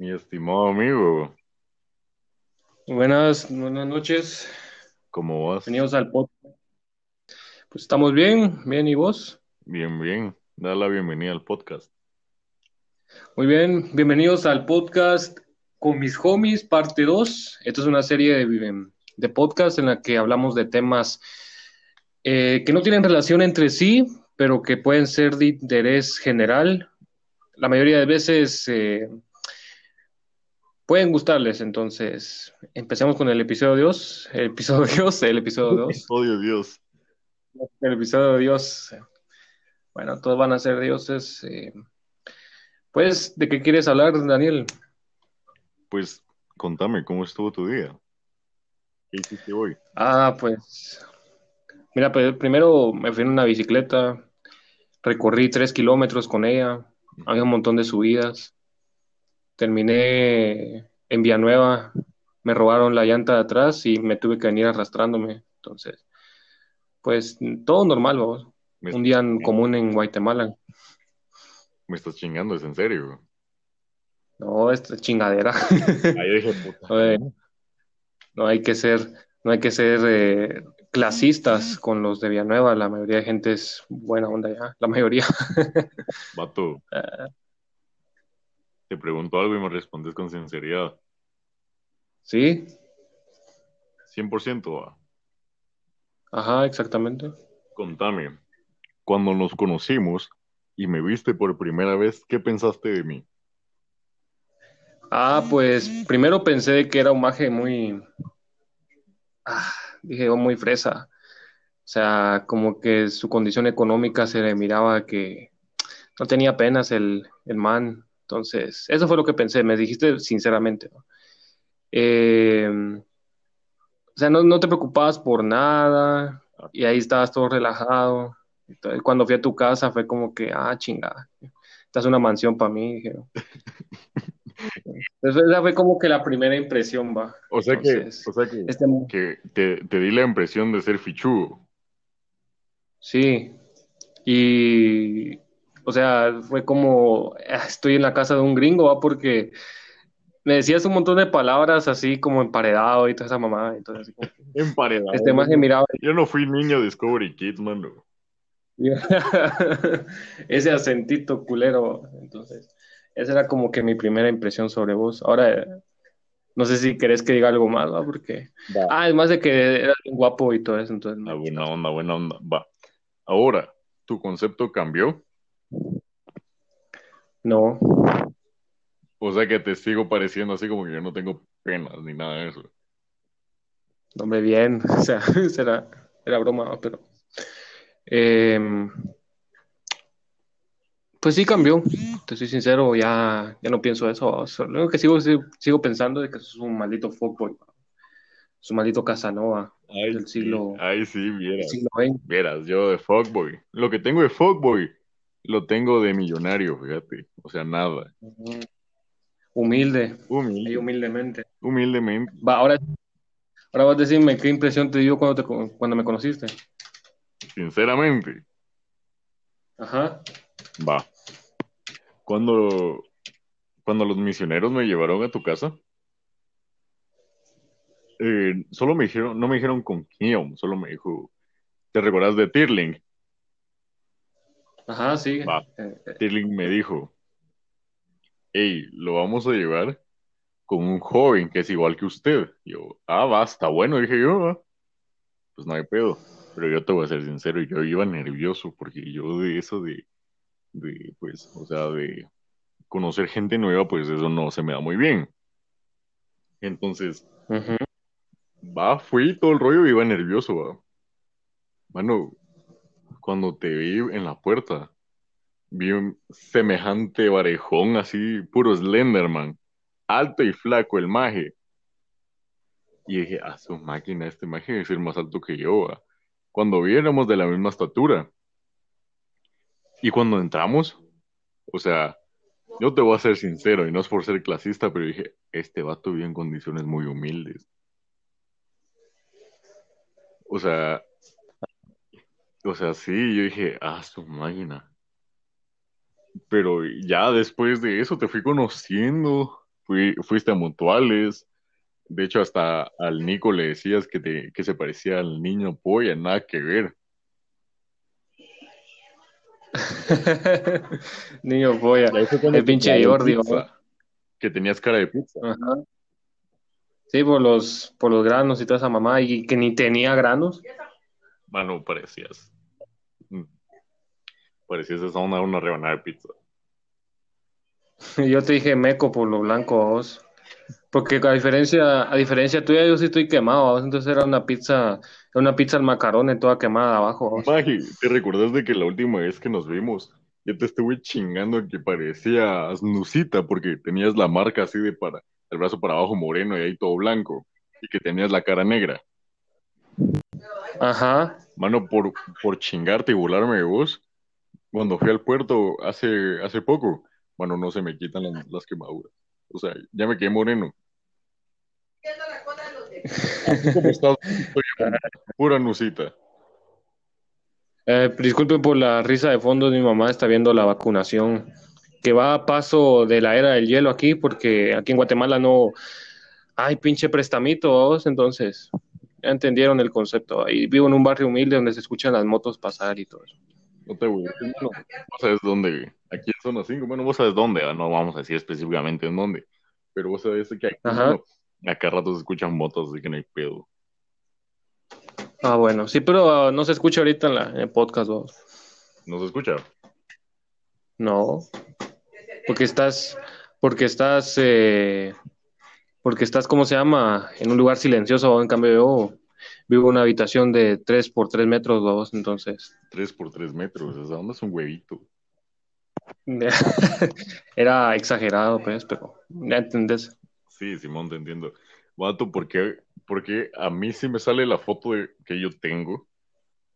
Mi estimado amigo, Buenas, buenas noches. ¿cómo vas? Bienvenidos al podcast. Pues estamos bien, bien, ¿y vos? Bien, bien. Da la bienvenida al podcast. Muy bien, bienvenidos al podcast con mis homies, parte 2. Esta es una serie de, de podcasts en la que hablamos de temas eh, que no tienen relación entre sí, pero que pueden ser de interés general. La mayoría de veces eh, pueden gustarles, entonces empecemos con el episodio 2, el episodio 2, el episodio 2. Odio Dios. El episodio Dios. Bueno, todos van a ser dioses. eh. Pues, ¿de qué quieres hablar, Daniel? Pues contame, ¿cómo estuvo tu día? ¿Qué hiciste hoy? Ah, pues, mira, pues, primero me fui en una bicicleta, recorrí tres kilómetros con ella, había un montón de subidas, terminé en Villanueva, me robaron la llanta de atrás y me tuve que venir arrastrándome, entonces, pues, todo normal, vamos. Un día en común en Guatemala. me estás chingando, ¿es en serio? No, esta chingadera. Ahí dije, puta. Oye, no hay que ser, no hay que ser eh, clasistas con los de Villanueva. La mayoría de gente es buena onda ya. La mayoría. Vato, te pregunto algo y me respondes con sinceridad. Sí, 100% va. ajá, exactamente. Contame, cuando nos conocimos y me viste por primera vez, ¿qué pensaste de mí? Ah, pues primero pensé que era un maje muy, ah, dije, oh, muy fresa. O sea, como que su condición económica se le miraba que no tenía apenas el, el man. Entonces, eso fue lo que pensé. Me dijiste sinceramente. ¿no? Eh, o sea, no, no te preocupabas por nada y ahí estabas todo relajado. Entonces, cuando fui a tu casa fue como que, ah, chingada, esta es una mansión para mí. Dije, Entonces, esa fue como que la primera impresión, va. O sea que, Entonces, o sea que, este, que te, te di la impresión de ser fichudo. sí, y, o sea, fue como, ah, estoy en la casa de un gringo, va, porque me decías un montón de palabras así como emparedado y toda esa mamada. Entonces, así como que Emparedado. este más miraba Yo no fui niño de Discovery Kids, mano. ese acentito culero. Entonces, esa era como que mi primera impresión sobre vos. Ahora, no sé si querés que diga algo más, ¿va? Porque, ah, además de que eras guapo y todo eso, entonces, Ah, buena onda, buena onda. Va. Ahora, ¿tu concepto cambió? No. O sea que te sigo pareciendo así como que yo no tengo penas ni nada de eso. Hombre, bien, o sea, era, era broma, pero. em, pues sí cambió, te soy sincero, ya, ya no pienso eso. o sea, lo único que sigo, sigo, sigo pensando es que sos un maldito fuckboy, es un maldito Casanova Ay, del sí, siglo, ay, sí, del vieras. siglo. Vieras, yo de fuckboy. Lo que tengo de fuckboy, lo tengo de millonario, fíjate. O sea, nada. Humilde, Humilde, humildemente. humildemente. Va, ahora, ahora vas a decirme qué impresión te dio cuando, te, cuando me conociste. Sinceramente, Ajá. va. Cuando, cuando los misioneros me llevaron a tu casa, eh, solo me dijeron, no me dijeron con quién, solo me dijo, ¿te recuerdas de Tirling? Ajá, sí. Va. Eh, eh, Tirling me dijo, hey, lo vamos a llevar con un joven que es igual que usted. Yo, ah, va, está bueno, dije yo, "va". Pues no hay pedo. Pero yo te voy a ser sincero, yo iba nervioso porque yo de eso de, de, pues, o sea, de conocer gente nueva, pues eso no se me da muy bien. Entonces, va, fui todo el rollo y iba nervioso, va. Mano, cuando te vi en la puerta, vi un semejante barejón así, puro Slenderman, alto y flaco el maje. Y dije, a su máquina, este maje debe ser más alto que yo, va. Cuando vi éramos de la misma estatura. Y cuando entramos, o sea, yo te voy a ser sincero, y no es por ser clasista, pero dije, este vato vive en condiciones muy humildes. O sea, o sea, sí, yo dije, ah, su máquina. Pero ya después de eso te fui conociendo fui, fuiste a Mutuales. De hecho, hasta al Nico le decías que, te, que se parecía al niño polla, nada que ver. niño polla, el pinche Jordi. que tenías cara de pizza. Ajá. Sí, por los, por los granos y toda esa mamá, y que ni tenía granos. Mano, parecías. Mm, parecías esa una, una rebanada de pizza. Yo te dije meco por lo blanco vos. Porque a diferencia, a diferencia tuya, yo sí estoy quemado, ¿vos? entonces era una pizza, una pizza al macarone toda quemada abajo. Magi, ¿te recuerdas de que la última vez que nos vimos, yo te estuve chingando que parecías Nusita porque tenías la marca así de para, el brazo para abajo moreno y ahí todo blanco, y que tenías la cara negra? Ajá. Mano, por, por chingarte y burlarme de vos, cuando fui al puerto hace, hace poco, bueno, no se me quitan las, quemaduras. O sea, ya me quedé moreno. pura nusita. Eh, disculpen por la risa de fondo, mi mamá está viendo la vacunación que va a paso de la era del hielo aquí, porque aquí en Guatemala no hay pinche prestamitos, entonces ya entendieron el concepto. Ahí vivo en un barrio humilde donde se escuchan las motos pasar y todo eso. No te voy a vos sabes dónde, aquí en zona 5, bueno, vos sabes dónde, ah, no vamos a decir específicamente en dónde, pero vos sabes que aquí acá rato se escuchan motos, así que no hay pedo. Ah, bueno, sí, pero ah, no se escucha ahorita en, la, en el podcast, vos. ¿No se escucha? No, porque estás, porque estás, eh, porque estás, ¿cómo se llama? En un lugar silencioso, en cambio yo vivo en una habitación de 3 por 3 metros, dos, entonces. 3 por 3 metros, ¿esa onda es un huevito? Era exagerado, pues, pero ya entendés. Sí, Simón, te entiendo. Vato, ¿por qué? Porque a mí sí me sale la foto que yo tengo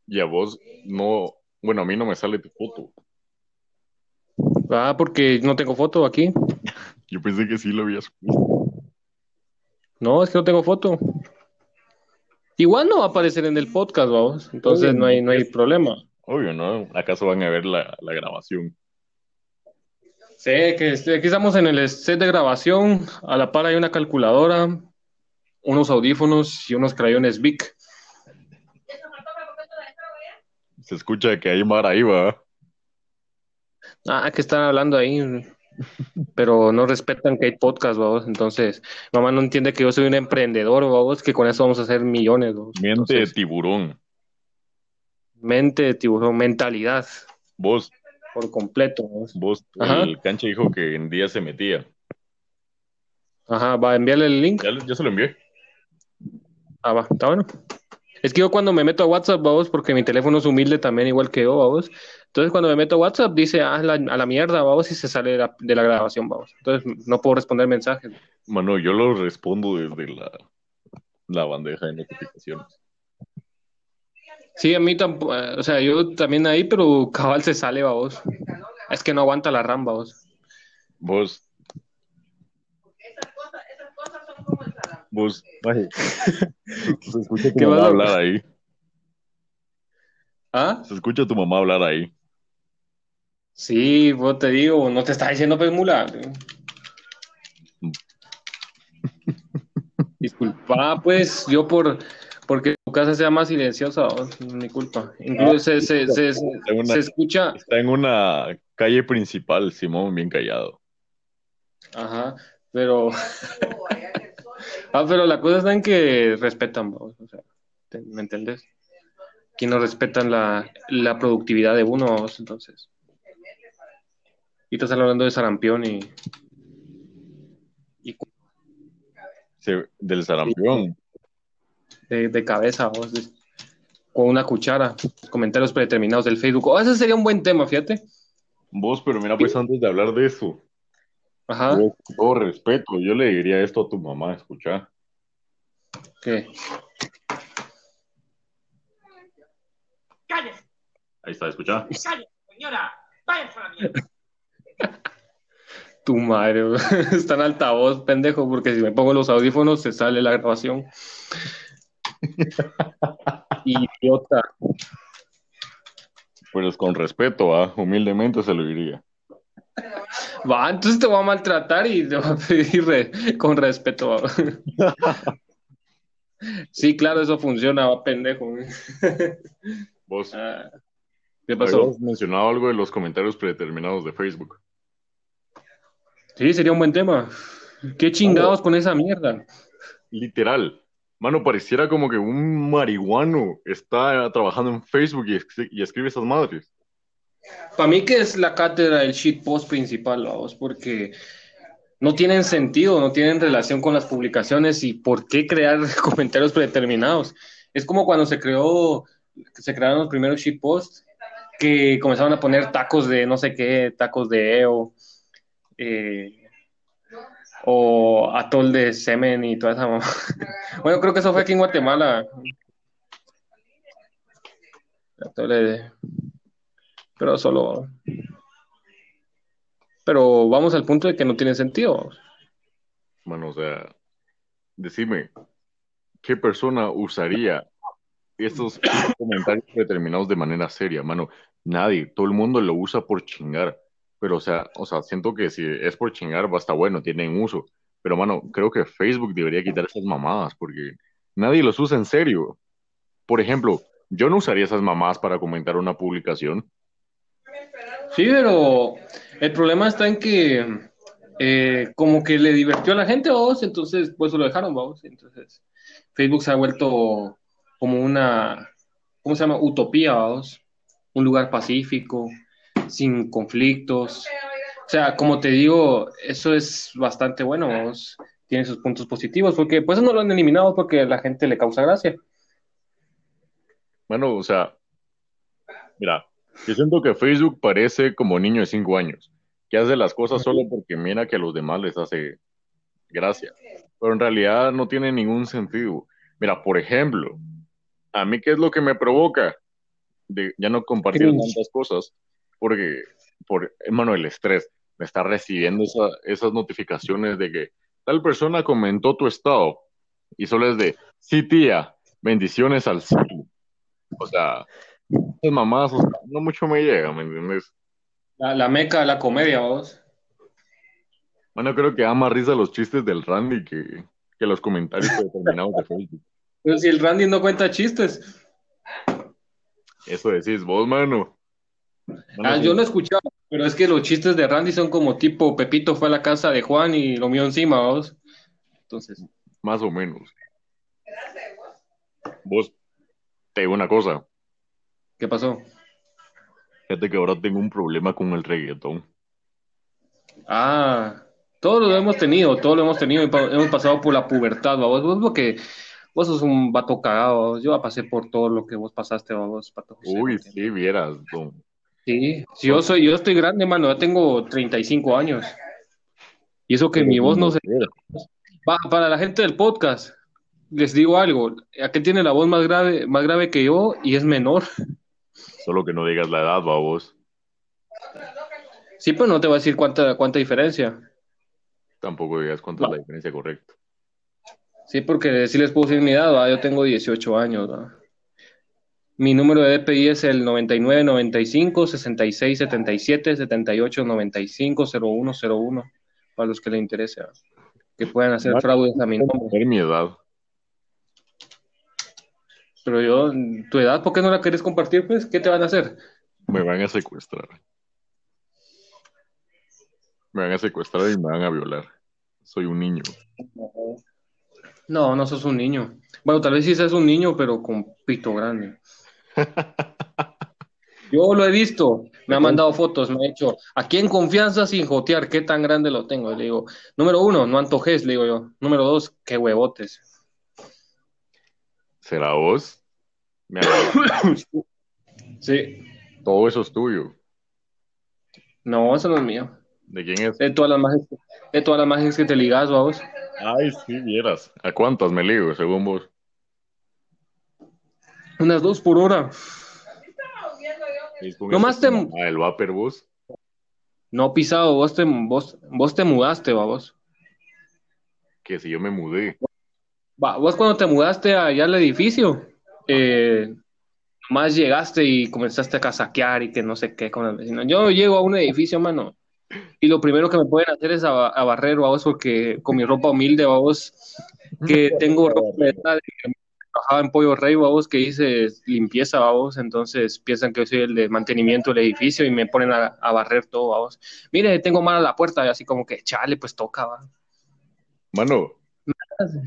y a vos no, bueno, a mí no me sale tu foto. Ah, porque no tengo foto aquí. Yo pensé que sí lo habías No, es que no tengo foto. Igual no va a aparecer en el podcast, vamos. Entonces no hay, no hay problema. Obvio, ¿no? ¿Acaso van a ver la, grabación? Sí, que este, aquí estamos en el set de grabación. A la par hay una calculadora, unos audífonos y unos crayones Bic. Se escucha que hay mar ahí, va. Ah, que están hablando ahí pero no respetan que hay podcast, vamos. Entonces, mamá no entiende que yo soy un emprendedor, vamos, que con eso vamos a hacer millones. Mente de tiburón. Mente de tiburón, mentalidad. Vos. Por completo. Vos, el canche dijo que en día se metía. Ajá, va a enviarle el link. Ya, se lo envié. Ah, va, está bueno. Es que yo cuando me meto a WhatsApp, vamos, porque mi teléfono es humilde también, igual que yo, vamos. Entonces cuando me meto a WhatsApp, dice, ah, a la mierda, vamos, y se sale de la, de la, grabación, vamos. Entonces no puedo responder mensajes. Bueno, yo lo respondo desde la, la bandeja de notificaciones. Sí, a mí tampoco, eh, o sea, yo también ahí, pero cabal se sale, vamos. Es que no aguanta la RAM, vamos. Vos. Vos, Se escucha tu mamá hablar ahí. ¿Ah? Se escucha tu mamá hablar ahí. Sí, vos te digo, no te está diciendo pues mula. Disculpa, pues, yo por porque tu casa sea más silenciosa, oh, mi culpa. Incluso se, se, se, se, escucha. Está en una calle principal, Simón, bien callado. Ajá, pero. Ah, pero la cosa está en que respetan, o sea, ¿me entiendes? Que no respetan la, la productividad de uno, entonces. Y estás hablando de sarampión y. y... del sarampión. De, de cabeza, vos, con una cuchara. Comentarios predeterminados del Facebook. Oh, ese sería un buen tema, fíjate. Vos, pero mira, pues antes de hablar de eso, Ajá. todo respeto, yo le diría esto a tu mamá, escucha. ¿Qué? ¡Cállese! Ahí está, escucha. ¡Cállese, señora! ¡Váyanse a la mierda! Tu madre, está en altavoz, pendejo, porque si me pongo los audífonos se sale la grabación. Idiota. Pues con respeto, ¿ah? humildemente se lo diría. Va, entonces te voy a maltratar y te voy a pedir re- con respeto. Sí, claro, eso funciona, va, pendejo. Vos Ah, ¿Qué pasó? habías mencionado algo de los comentarios predeterminados de Facebook. Sí, sería un buen tema. ¿Qué chingados con esa mierda? Literal. Mano, pareciera como que un marihuano está trabajando en Facebook y, es- y escribe esas madres. Para mí que es la cátedra del shitpost principal, vamos, porque no tienen sentido, no tienen relación con las publicaciones y por qué crear comentarios predeterminados. Es como cuando se creó, se crearon los primeros shitposts que comenzaron a poner tacos de no sé qué, tacos de EO, eh, o atol de semen y toda esa mamá. Bueno, creo que eso fue aquí en Guatemala. Atol de- Pero solo. Pero vamos al punto de que no tiene sentido. Mano, o sea, decime, ¿qué persona usaría estos comentarios predeterminados de manera seria? Mano, nadie, todo el mundo lo usa por chingar. Pero, o sea, o sea, siento que si es por chingar, va a bueno, tienen uso. Pero, mano, creo que Facebook debería quitar esas mamadas porque nadie los usa en serio. Por ejemplo, yo no usaría esas mamadas para comentar una publicación. Sí, pero el problema está en que eh, como que le divirtió a la gente, vamos, entonces pues lo dejaron, vamos. Entonces Facebook se ha vuelto como una, ¿cómo se llama? Utopía, vamos. Un lugar pacífico, sin conflictos. O sea, como te digo, eso es bastante bueno. Tiene sus puntos positivos, porque pues no lo han eliminado porque a la gente le causa gracia. Bueno, o sea, mira, yo siento que Facebook parece como niño de cinco años, que hace las cosas solo porque mira que a los demás les hace gracia, pero en realidad no tiene ningún sentido. Mira, por ejemplo, a mí qué es lo que me provoca de ya no compartir tantas cosas, porque, por, hermano, el estrés, me está recibiendo esa- esas notificaciones de que tal persona comentó tu estado y solo es de, sí, tía, bendiciones al cielo. O sea, esas mamás, o sea, no mucho me llega, ¿me entiendes? La, la meca de la comedia, vamos. Bueno, creo que da más risa los chistes del Randy que, que los comentarios determinados de Facebook. Pero si el Randy no cuenta chistes. Eso decís vos, mano. Ah, sí. yo no he escuchado, pero es que los chistes de Randy son como tipo Pepito fue a la casa de Juan y lo mío encima, vos. Entonces, Más o menos. Vos, te digo una cosa. ¿qué pasó? Fíjate que ahora tengo un problema con el reggaetón. Ah, todos lo hemos tenido, todos lo hemos tenido, hemos pasado por la pubertad, vos. Vos porque vos sos un vato cagado, vos. Yo pasé por todo lo que vos pasaste, vos, pato José, Uy, sí, vieras. don. Sí, si yo soy, yo estoy grande, mano, ya tengo 35 años. Y eso que mi voz no se... Va, para la gente del podcast, les digo algo, aquel tiene la voz más grave, más grave que yo y es menor. Solo que no digas la edad, va vos. Sí, pero no te voy a decir cuánta, cuánta diferencia. Tampoco digas cuánto es la diferencia correcta. Sí, porque sí les puedo decir mi edad, ¿va? yo tengo 18 años. ¿va? Mi número de DPI es el 99 95 66 77 78 95 01 01 para los que les interese, que puedan hacer Vale. fraudes a mi nombre. Mi edad. Pero yo, tu edad, ¿por qué no la querés compartir? Pues, ¿qué te van a hacer? Me van a secuestrar. Me van a secuestrar y me van a violar. Soy un niño. No, no sos un niño. Bueno, tal vez sí seas un niño, pero con pito grande. Yo lo he visto, me ha mandado fotos, me ha dicho, aquí en confianza sin jotear, ¿qué tan grande lo tengo? Le digo, número uno, no antojes, le digo yo. Número dos, qué huevotes. ¿Será vos? Me. Sí, Todo eso es tuyo. no, eso no es mío. ¿De quién es? De todas las magias, de todas las magias que te ligas, vamos. Ay, sí, vieras. ¿A cuántas me ligo, según vos? Unas dos por hora. ¿Es con Nomás te- vapor vos? No pisado, vos te, vos, vos te mudaste, vamos. Que si yo me mudé. Va, vos cuando te mudaste allá al edificio, eh, nomás llegaste y comenzaste a casaquear y que no sé qué con el vecino. Yo llego a un edificio, mano, y lo primero que me pueden hacer es a, barrer, vamos, porque con mi ropa humilde, vamos, que tengo ropa de trabajaba en Pollo Rey, vamos, que hice limpieza, vamos, entonces piensan que yo soy el de mantenimiento del edificio y me ponen a, barrer todo, vamos. Mire, tengo mal a la puerta, y así como que, chale, pues toca, va. Mano.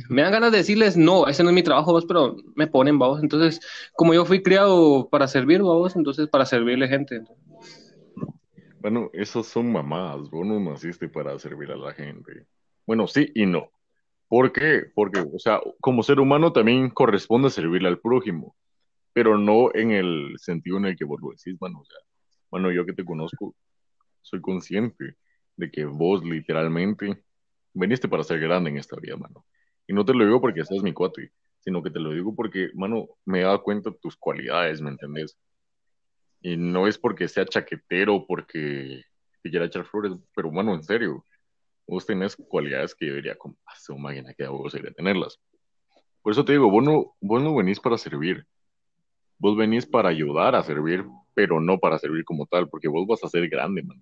Me dan ganas de decirles, no, ese no es mi trabajo, vos, pero me ponen, vamos. Entonces, como yo fui criado para servir, vamos, entonces para servirle gente. Bueno, esos son mamadas, vos no naciste para servir a la gente. Bueno, sí y no. ¿Por qué? Porque, o sea, como ser humano también corresponde servirle al prójimo, pero no en el sentido en el que vos lo decís, bueno, o sea, bueno, yo que te conozco, soy consciente de que vos literalmente veniste para ser grande en esta vida, mano. Y no te lo digo porque seas mi cuate, sino que te lo digo porque, mano, me he dado cuenta de tus cualidades, ¿me entendés? Y no es porque sea chaquetero, porque te quiera echar flores, pero, mano, en serio, vos tenés cualidades que yo diría, como, ah, su máquina que vos sería tenerlas. Por eso te digo, vos no, vos no venís para servir, vos venís para ayudar a servir, pero no para servir como tal, porque vos vas a ser grande, mano.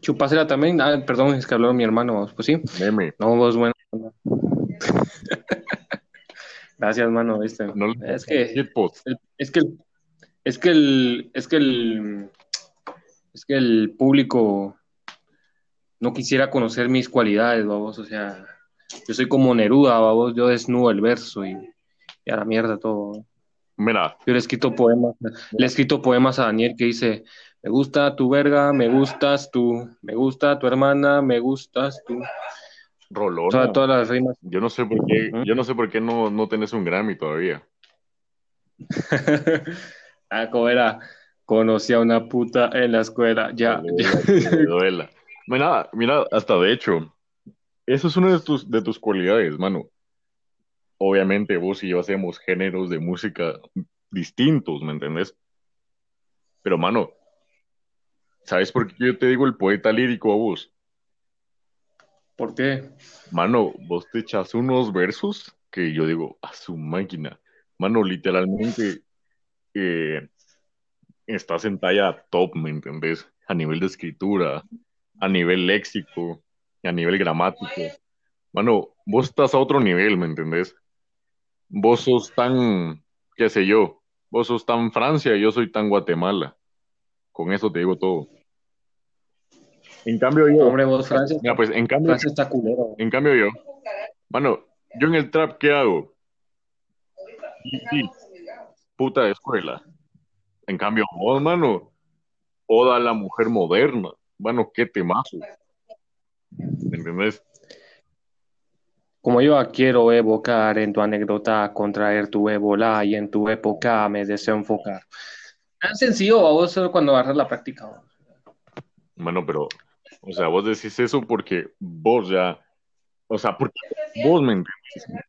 Chupásela también, ah, perdón, es que habló mi hermano, pues sí. Meme. No, vos bueno. Gracias, mano, viste. es que, es que, es que el, es que el, es que el público no quisiera conocer mis cualidades, vamos, o sea, yo soy como Neruda, vamos, yo desnudo el verso y, a la mierda todo. Mira. Yo le he escrito poemas, le he escrito poemas a Daniel que dice, me gusta tu verga, me gustas tú, me gusta tu hermana, me gustas tú. Rolón. O sea, todas las rimas. Yo no sé por qué, yo no sé por qué no, no tenés un Grammy todavía. ah, como era, conocí a una puta en la escuela, ya. Me duela. Mira, mira, hasta de hecho, eso es una de tus, de tus cualidades, mano. Obviamente vos y yo hacemos géneros de música distintos, ¿me entendés? Pero, mano, ¿sabes por qué yo te digo el poeta lírico a vos? ¿Por qué? Mano, vos te echas unos versos que yo digo, a su máquina. Mano, literalmente eh, estás en talla top, ¿me entendés? A nivel de escritura, a nivel léxico, a nivel gramático. Bueno, vos estás a otro nivel, ¿me entendés? Vos sos tan, qué sé yo, vos sos tan Francia y yo soy tan Guatemala. Con eso te digo todo. En cambio yo... Hombre, vos Francia... Mira, pues en cambio... Francia está culero. En cambio yo... Bueno, yo en el trap, ¿qué hago? Sí, puta de escuela. En cambio vos, mano, oda a la mujer moderna bueno, qué temazo. ¿Entendés? Como yo quiero evocar en tu anécdota, contraer tu ébola y en tu época me deseo enfocar. Tan sencillo, vos solo cuando agarras la práctica. Bueno, pero, o sea, vos decís eso porque vos ya, o sea, porque vos me entendés.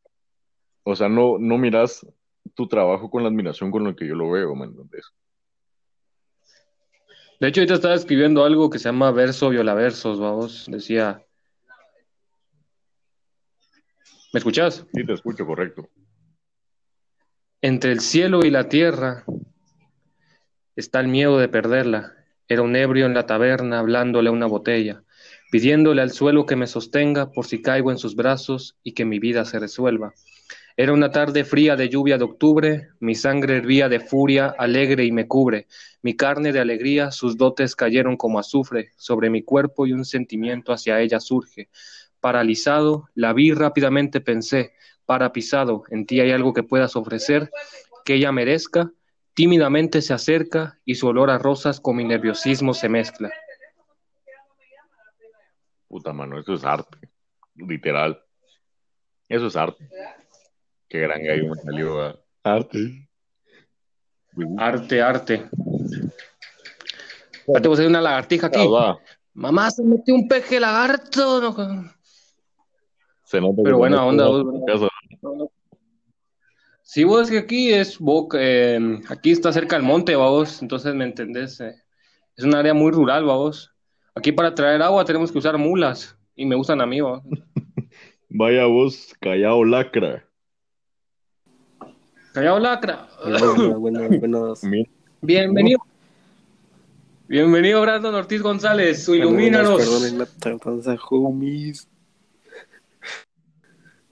O sea, no, no miras tu trabajo con la admiración con lo que yo lo veo, ¿me entendés? De hecho, ahorita estaba escribiendo algo que se llama verso violaversos, vamos. Decía. ¿Me escuchas? Sí, te escucho, correcto. Entre el cielo y la tierra está el miedo de perderla. Era un ebrio en la taberna hablándole a una botella, pidiéndole al suelo que me sostenga por si caigo en sus brazos y que mi vida se resuelva. Era una tarde fría de lluvia de octubre, mi sangre hervía de furia, alegre y me cubre, mi carne de alegría, sus dotes cayeron como azufre, sobre mi cuerpo y un sentimiento hacia ella surge. Paralizado, la vi rápidamente pensé, parapisado, en ti hay algo que puedas ofrecer, que ella merezca, tímidamente se acerca y su olor a rosas con mi nerviosismo se mezcla. Puta mano, eso es arte, literal. Eso es arte. Qué gran gallo me salió. Arte. Arte, arte. Espérate, vos hay una lagartija aquí. Mamá, se metió un peje lagarto. No. Se nota Pero buena onda. Vos, Sí, vos que aquí es boca, eh, aquí está cerca del monte, vos, entonces me entendés. Eh. es un área muy rural, vos. Aquí para traer agua tenemos que usar mulas y me gustan a mí, vos. Vaya vos, callao lacra. Callao lacra. Bienvenido. Bienvenido, Brandon Ortiz González. Ilumínanos.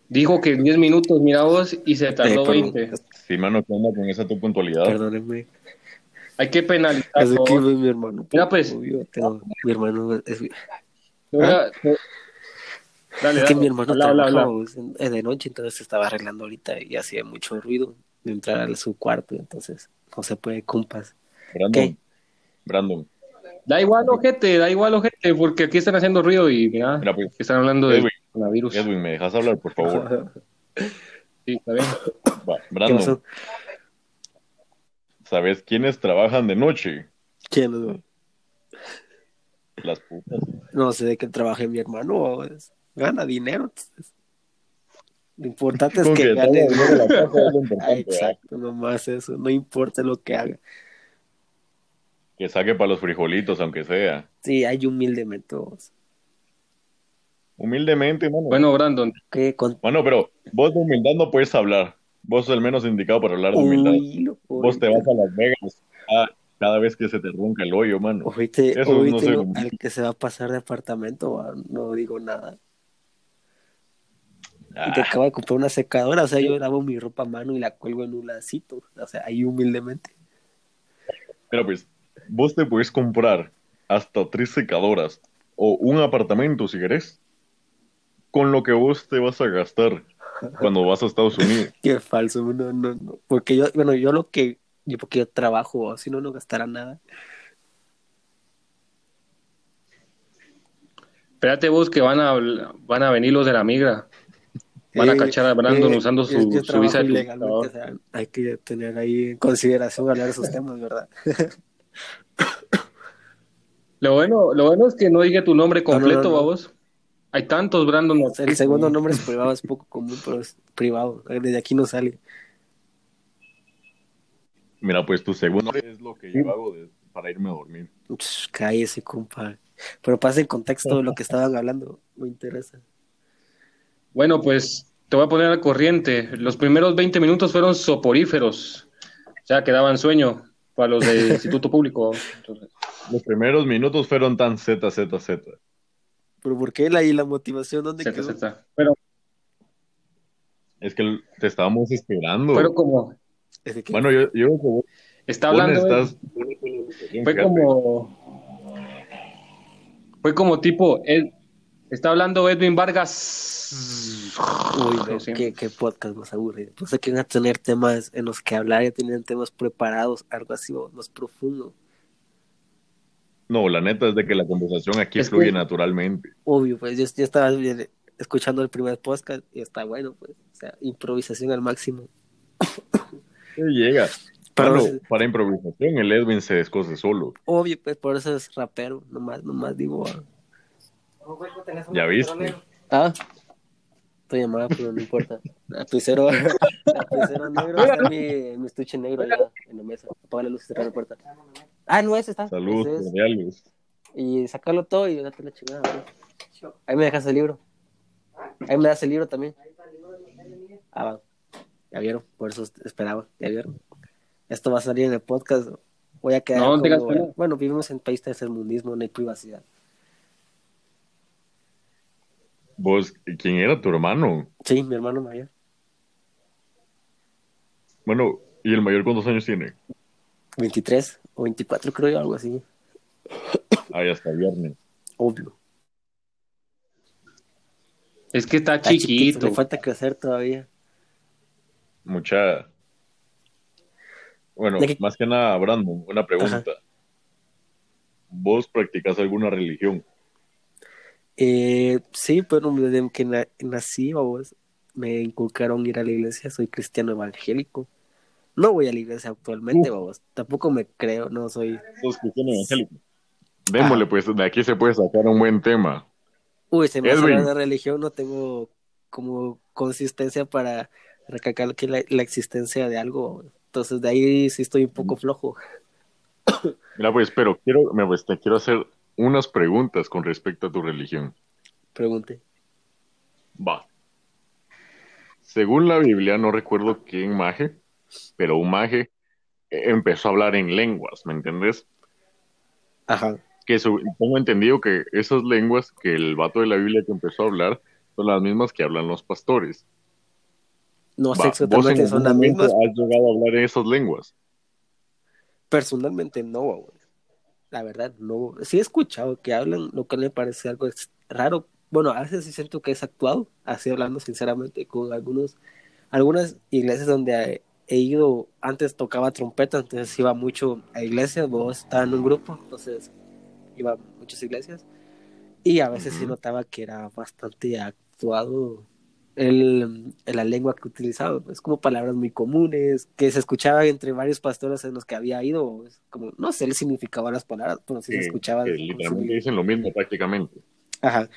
Dijo que 10 minutos, mira vos, y se tardó Eh, perdón. 20. Sí, mano, ¿qué onda con esa tu puntualidad? Perdónenme. Hay que penalizar. Es que favor. mi hermano. Mira, pues. obvio, tengo- mi hermano es, eh, Dale, es que dale. mi hermano Habla, habla, trabaja de noche, entonces se estaba arreglando ahorita y hacía mucho ruido de entrar a su cuarto, entonces no se puede, compas. Brandon. ¿Qué? Brandon. Da igual, ojete, da igual, ojete, porque aquí están haciendo ruido y mira, Mira, pues, están hablando de coronavirus. Edwin, ¿me dejas hablar, por favor? Sí, está bien. Va, ¿Qué Brandon, pasó? ¿sabes quiénes trabajan de noche? ¿Quién es, güey? Las putas. No sé de qué trabaje mi hermano, gana dinero. entonces. Lo importante es que que gane. Exacto, nomás eso, no importa lo que haga. Que saque para los frijolitos, aunque sea. Sí, hay humildemente. vos. Humildemente, mano. Bueno, Brandon, ¿Qué? Con... Bueno, pero vos de humildad no puedes hablar. Vos sos el menos indicado para hablar de humildad. Uy. Vos te vas a Las Vegas cada, cada vez que se te ronca el hoyo, mano. Oíste, Eso no lo- humilde. al que se va a pasar de apartamento, no digo nada. Y te Ah, acabo de comprar una secadora, o sea, yo lavo mi ropa a mano y la cuelgo en un lacito, o sea, ahí humildemente. Pero pues, vos te puedes comprar hasta tres secadoras o un apartamento si querés, con lo que vos te vas a gastar cuando vas a Estados Unidos. Qué falso, no, no, no. Porque yo, bueno, yo lo que, yo porque yo trabajo, si no, no gastará nada. espérate vos que van a, van a venir los de la migra. Van a Eh, cachar a Brandon eh, usando su, que su visa de ilegalmente, turista. o sea, hay que tener ahí en consideración hablar de esos temas, ¿verdad? Lo bueno, lo bueno es que no diga tu nombre No, no, completo, no. Hay tantos Brandon. El segundo nombre es privado, es poco común, pero es privado. Desde aquí no sale. Mira, pues tu segundo es lo que yo hago de- para irme a dormir. Ch, Cállese, compa. Pero pasa el contexto de lo que estaban hablando. Me interesa. Bueno, pues te voy a poner al corriente. Los primeros 20 minutos fueron soporíferos. Ya que daban sueño para los del Instituto Público. Entonces, Los primeros minutos fueron tan Z, Z, Z. Pero ¿por qué la, y la motivación dónde zeta, quedó? zeta. Pero Es que te estábamos esperando. fueron como. Es de que- Bueno, yo, yo Está hablando. estás... Fue como. Fue como tipo. Ed- está hablando Edwin Vargas. Uy, no, Sí. qué, qué podcast más aburrido. Pensé que iban a tener temas en los que hablar, ya tenían temas preparados, algo así más profundo. No, la neta es de que la conversación aquí Es que- fluye naturalmente. Obvio, pues yo, yo estaba escuchando el primer podcast y está bueno, pues. O sea, improvisación al máximo. Sí, Llega. Es- para improvisación el Edwin se descose solo. obvio, pues por eso es rapero. Nomás, nomás digo. Ah. Ya viste. Ah, estoy llamada, pero no importa. Lapicero, lapicero negro, está mi, mi estuche negro allá en la mesa. Apaga la luz y cerrar la puerta. Ah, no, ese está. Es. cordiales. Y sacarlo todo y date la chingada. ¿no? Ahí me dejas el libro. Ahí me das el libro también. Ah, va. Ya vieron, por eso esperaba. Ya vieron. Esto va a salir en el podcast. Voy a quedar. No, no tengas como-. Bueno, vivimos en país tercermundismo, no hay privacidad. Vos, ¿quién era tu hermano? Sí, mi hermano mayor. Bueno, ¿y el mayor cuántos años tiene? 23 o 24, creo yo, algo así. Ah, ya está viernes. Obvio. Es que está Está chiquito. Le falta crecer todavía. Mucha. Bueno, más que nada, Brandon, una pregunta. ¿Vos practicas alguna religión? Eh, sí, pero desde que na- nací, vamos, me inculcaron ir a la iglesia. Soy cristiano evangélico. No voy a la iglesia actualmente, vamos. Tampoco me creo, no soy. ¿Sos cristiano evangélico? Démosle, pues, de aquí se puede sacar un buen tema. Uy, se me hablar de religión, no tengo como consistencia para recalcar que la, la existencia de algo. Entonces, de ahí sí estoy un poco flojo. Mira, pues, pero quiero, me, pues, te quiero hacer unas preguntas con respecto a tu religión. Pregunte. Va. Según la Biblia, no recuerdo quién maje, pero un maje empezó a hablar en lenguas, ¿me entendés? Ajá. Que su- tengo entendido que esas lenguas que el vato de la Biblia que empezó a hablar son las mismas que hablan los pastores. No sé ¿Vos en exactamente, son las mismas. has llegado a hablar esas lenguas? Personalmente no, güey. La verdad, no. Sí he escuchado que hablan, lo que me parece algo raro. Bueno, a veces sí siento que es actuado, así hablando sinceramente, con algunos, algunas iglesias donde he, ido, antes tocaba trompeta, entonces iba mucho a iglesias, vos estaba en un grupo, entonces iba a muchas iglesias, y a veces sí notaba que era bastante actuado el, la lengua que utilizaba, es como palabras muy comunes, que se escuchaban entre varios pastores en los que había ido, es como, no sé el significado de las palabras, pero sí se escuchaban. que su- literalmente dicen lo mismo prácticamente. Ajá.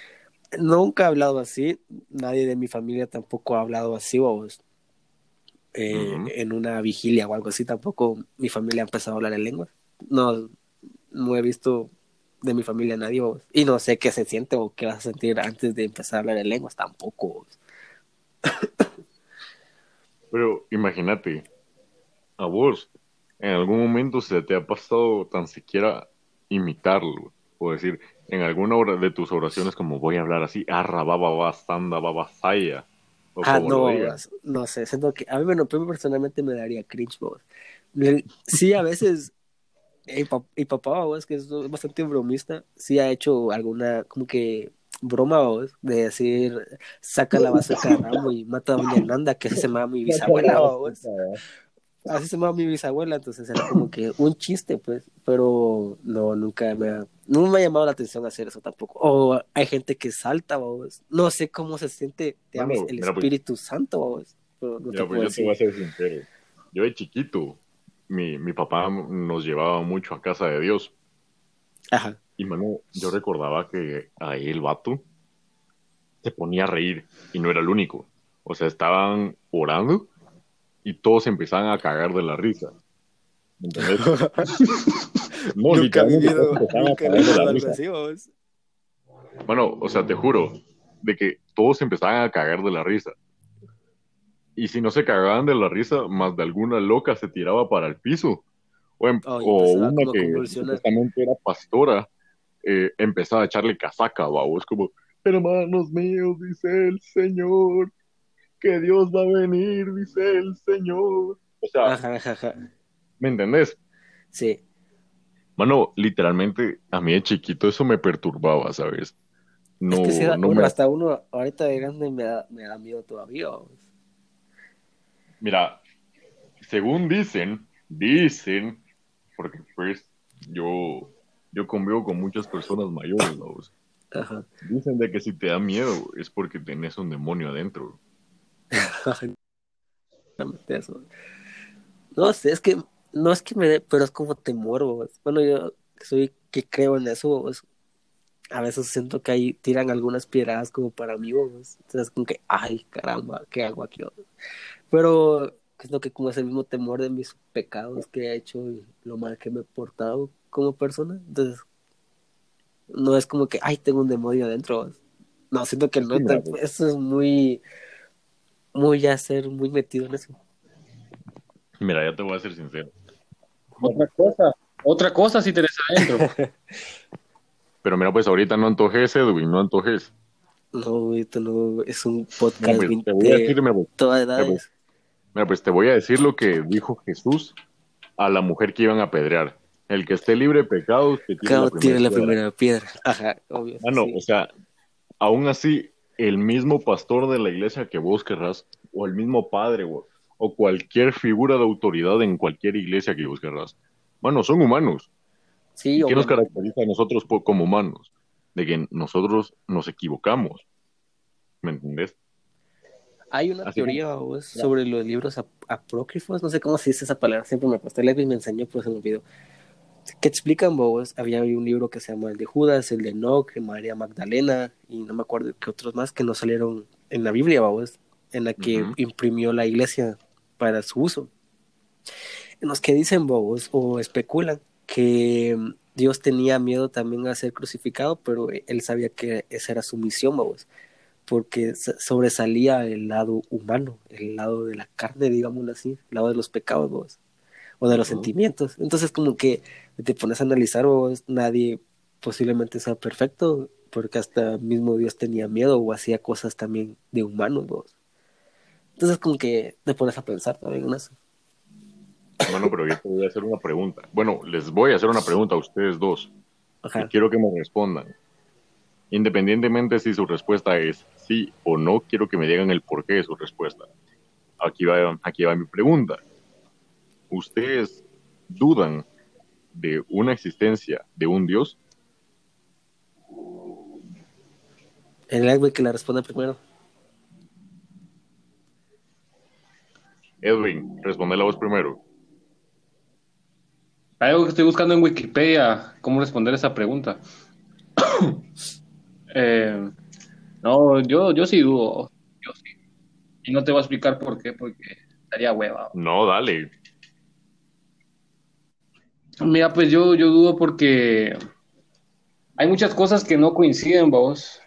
Nunca he hablado así, nadie de mi familia tampoco ha hablado así, vos. Eh. En una vigilia o algo así, tampoco mi familia ha empezado a hablar en lengua. No, no he visto de mi familia a nadie, vos. Y no sé qué se siente o qué vas a sentir antes de empezar a hablar en lenguas, tampoco. vos. Pero imagínate, a vos, en algún momento se te ha pasado tan siquiera imitarlo, o decir, en alguna hora de tus oraciones como voy a hablar así, arra, baba, ba, sanda, baba, saya, o Ah, no, no sé, siento que a mí, bueno, personalmente me daría cringe, vos. Sí, a veces, y papá, vos, que es bastante bromista, sí ha hecho alguna, como que, broma, vos, de decir, saca la bazooka de Rambo y mata a doña Nanda, que así se llamaba mi bisabuela, vos. Así se llamaba mi bisabuela, entonces era como que un chiste, pues, pero no, nunca me ha, no me ha llamado la atención hacer eso tampoco. O hay gente que salta, vos. No sé cómo se siente, digamos, Bueno, el mira, pues. Espíritu Santo, vos. Pero no te Mira, puedo pues yo te voy a ser sincero. Yo de chiquito, mi, mi papá nos llevaba mucho a casa de Dios. Ajá. Y mano, yo recordaba que ahí el vato se ponía a reír y no era el único. O sea, estaban orando y todos empezaban a cagar de la risa. No, nunca he vivido, nunca he algo así, vos. Bueno, o sea, te juro, de que todos empezaban a cagar de la risa. Y si no se cagaban de la risa, más de alguna loca se tiraba para el piso. O, Ay, o una que supuestamente era pastora, eh, empezaba a echarle casaca, babos, como, hermanos míos, dice el Señor, que Dios va a venir, dice el Señor. O sea, Ajá, ajá, ajá. ¿me entendés? Sí. Mano, literalmente, a mí de chiquito eso me perturbaba, ¿sabes? No, es que sí da- no uno, me hasta uno ahorita de grande me da, me da miedo todavía. Mira, según dicen, dicen, porque pues yo, yo convivo con muchas personas mayores, ¿no? Ajá. Dicen de que si te da miedo es porque tenés un demonio adentro. Exactamente eso. No sé, es que no es que me dé, pero es como temor, vos. Bueno, yo soy que creo en eso. A veces siento que ahí tiran algunas piedras como para mí, vos. Entonces, como que, ay, caramba, ¿qué hago aquí? Vos? Pero siento que como es el mismo temor de mis pecados que he hecho y lo mal que me he portado como persona. Entonces, no es como que, ay, tengo un demonio adentro. No, siento que no. Sí, pues. eso es muy, muy ya ser muy metido en eso. Mira, ya te voy a ser sincero. Otra cosa, otra cosa si tenés adentro. Pero mira, pues ahorita no antojes, Edwin, no antojes. No, ahorita no, es un podcast pues, de te voy a decir, mira, pues, todas mira, edades. pues, mira, pues, te voy a decir lo que dijo Jesús a la mujer que iban a apedrear. El que esté libre de pecados, que tire la primera la piedra. primera piedra. Ajá, obvio. Ah, no, sí. o sea, aún así, el mismo pastor de la iglesia que vos querrás, o el mismo padre, o, o cualquier figura de autoridad en cualquier iglesia que vos querrás, bueno, son humanos. Sí, ¿Y qué nos caracteriza a nosotros como humanos? De que nosotros nos equivocamos. ¿Me entendés? Hay una Así teoría vos, sobre los libros ap- apócrifos, no sé cómo se dice esa palabra, siempre me leer y me enseñó, pero se me olvidó. Que explican vos, había un libro que se llama el de Judas, el de Enoch, María Magdalena, y no me acuerdo qué otros más que no salieron en la Biblia, vos, en la que Ujú. imprimió la iglesia para su uso. En los que dicen vos, o especulan, que Dios tenía miedo también a ser crucificado, pero él sabía que esa era su misión, vos porque so- sobresalía el lado humano, el lado de la carne, digámoslo así, el lado de los pecados, vos. o de los sentimientos. Entonces como que te pones a analizar o nadie posiblemente sea perfecto, porque hasta mismo Dios tenía miedo o hacía cosas también de humanos. ¿vos? Entonces como que te pones a pensar también en eso. Bueno, pero yo te voy a hacer una pregunta. Bueno, les voy a hacer una pregunta a ustedes dos. Ajá. Y quiero que me respondan. Independientemente si su respuesta es sí o no, quiero que me digan el porqué de su respuesta. Aquí va, aquí va mi pregunta. ¿Ustedes dudan de una existencia de un Dios? El Edwin que la responde primero. Edwin, responde la voz primero. Hay algo que estoy buscando en Wikipedia, cómo responder esa pregunta. Eh, no, yo, yo sí dudo. Yo sí. Y no te voy a explicar por qué, porque estaría hueva. No, dale. Mira, pues yo, yo dudo porque hay muchas cosas que no coinciden, vos.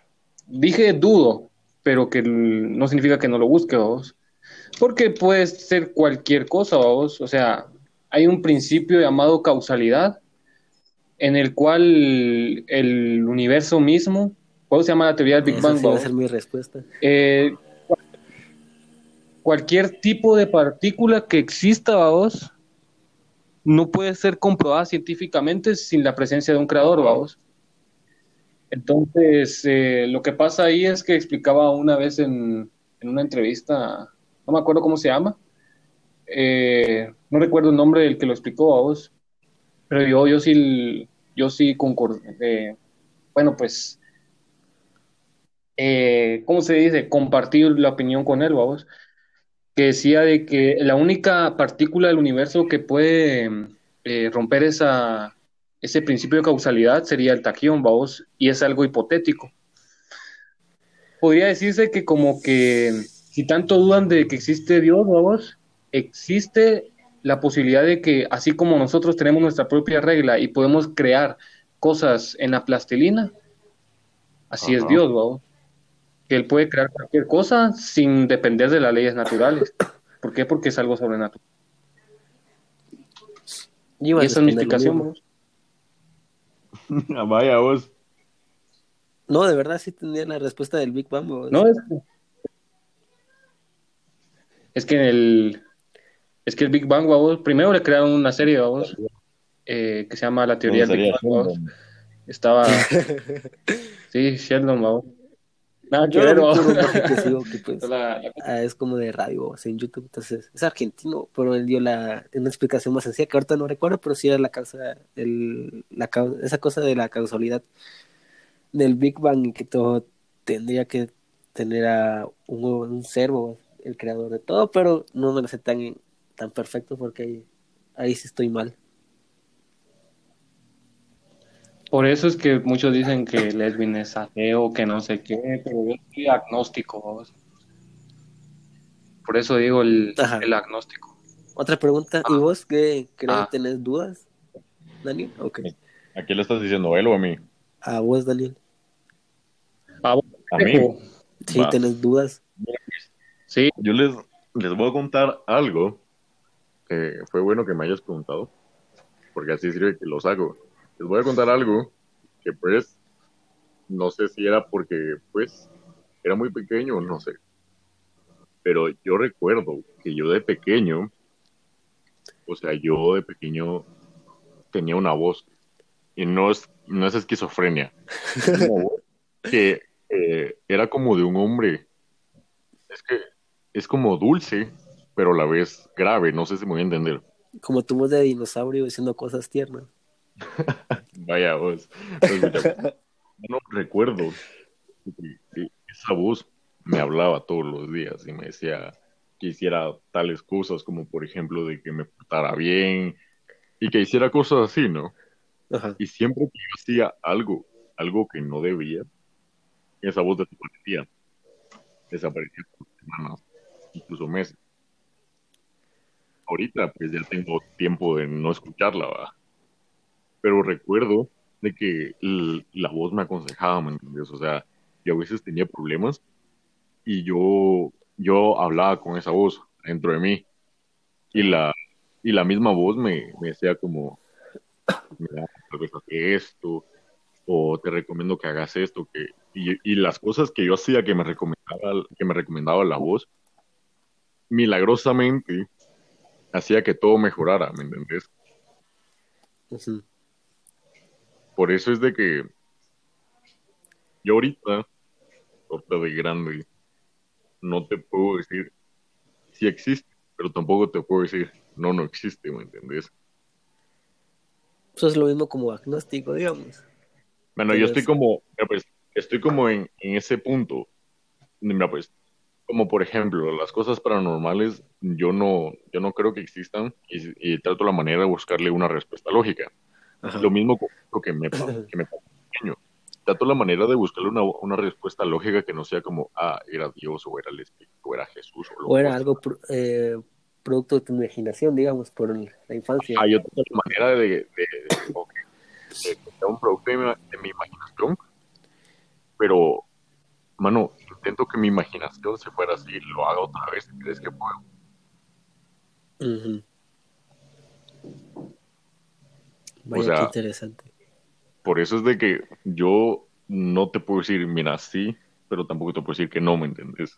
Dije dudo, pero que no significa que no lo busque, vos. Porque puede ser cualquier cosa, vos. O sea, hay un principio llamado causalidad, en el cual el universo mismo, ¿cómo se llama la teoría del Big Bang? sí va a ser mi respuesta. Eh, cualquier tipo de partícula que exista, vamos, no puede ser comprobada científicamente sin la presencia de un creador, vamos. Entonces, eh, lo que pasa ahí es que explicaba una vez en, en una entrevista, no me acuerdo cómo se llama, eh, no recuerdo el nombre del que lo explicó a vos, pero yo, yo sí, yo sí concordé, bueno, pues eh, ¿cómo se dice? Compartir la opinión con él, vamos, que decía de que la única partícula del universo que puede eh, romper esa, ese principio de causalidad sería el taquión, vamos, y es algo hipotético. Podría decirse que como que si tanto dudan de que existe Dios, vamos, existe la posibilidad de que así como nosotros tenemos nuestra propia regla y podemos crear cosas en la plastilina, así es. Dios, vamos que él puede crear cualquier cosa sin depender de las leyes naturales. ¿Por qué? Porque es algo sobrenatural. Y esa es mi explicación. vos. Vaya vos. No, de verdad sí tenía la respuesta del Big Bang. ¿vos? No, es que, es que en el es que el Big Bang, vamos, primero le crearon una serie, vamos, eh, que se llama La teoría del Big Bang. Estaba, sí, Sheldon, vamos. Nada que ver, es como de radio o sea, en YouTube, entonces es argentino, pero él dio la una explicación más sencilla que ahorita no recuerdo, pero sí era la causa, el, la esa cosa de la causalidad del Big Bang y que todo tendría que tener a un, un ser o el creador de todo, pero no me lo sé tan, tan perfecto porque ahí, ahí sí estoy mal. Por eso es que muchos dicen que Lesbin es ateo, que no sé qué, pero yo soy agnóstico. Por eso digo el, el agnóstico. Otra pregunta, ¿y vos qué crees? Ah. ¿Tenés dudas, Daniel? Ok. ¿A quién le estás diciendo? ¿A él o a mí? A vos, Daniel. Ah, A mí. Sí, Va. tenés dudas. Sí, Yo les, les voy a contar algo que fue bueno que me hayas preguntado, porque así sirve que los hago. Les voy a contar algo que pues no sé si era porque pues era muy pequeño, no sé. Pero yo recuerdo que yo de pequeño, o sea, yo de pequeño tenía una voz y no es, no es esquizofrenia, que eh, era como de un hombre. Es que es como dulce, pero a la vez grave, no sé si me voy a entender. Como tu voz de dinosaurio diciendo cosas tiernas. Vaya voz. Pues, no recuerdo esa voz me hablaba todos los días y me decía que hiciera tales cosas como por ejemplo de que me portara bien y que hiciera cosas así, ¿no? Ajá. Y siempre que yo hacía algo, algo que no debía, esa voz desaparecía. Desaparecía por semanas, incluso meses. Ahorita pues ya tengo tiempo de no escucharla, ¿va? Pero recuerdo de que la voz me aconsejaba, ¿me entiendes? O sea, yo a veces tenía problemas y yo, yo hablaba con esa voz dentro de mí y la, y la misma voz me, decía como, mira, tal vez esto, o te recomiendo que hagas esto, que, y, las cosas que yo hacía que me recomendaba, que me recomendaba la voz, milagrosamente hacía que todo mejorara, ¿me entendés? Ujú. Por eso es de que yo ahorita, ahorita de grande, no te puedo decir si existe, pero tampoco te puedo decir no, no existe, ¿me entendés? Eso es lo mismo como agnóstico, digamos. Bueno, yo estoy es- como, pues, estoy como en, en ese punto. Mira, pues, como por ejemplo, las cosas paranormales, yo no, yo no creo que existan y, y trato la manera de buscarle una respuesta lógica. Ajá. Lo mismo que me, que me pequeño. Trato la manera de buscarle una, una respuesta lógica que no sea como, ah, era Dios o era el Espíritu o era Jesús o lo O era algo pro- eh, producto de tu imaginación, digamos, por la infancia. Ah, yo trato la manera de, de, de- ok, de que sea un producto de mi, de mi imaginación, pero, mano, intento que mi imaginación se fuera así, lo haga otra vez, ¿crees que puedo? Ujú. Vaya, sea- qué interesante. Por eso es de que yo no te puedo decir, mira, sí, pero tampoco te puedo decir que no, ¿me entendés?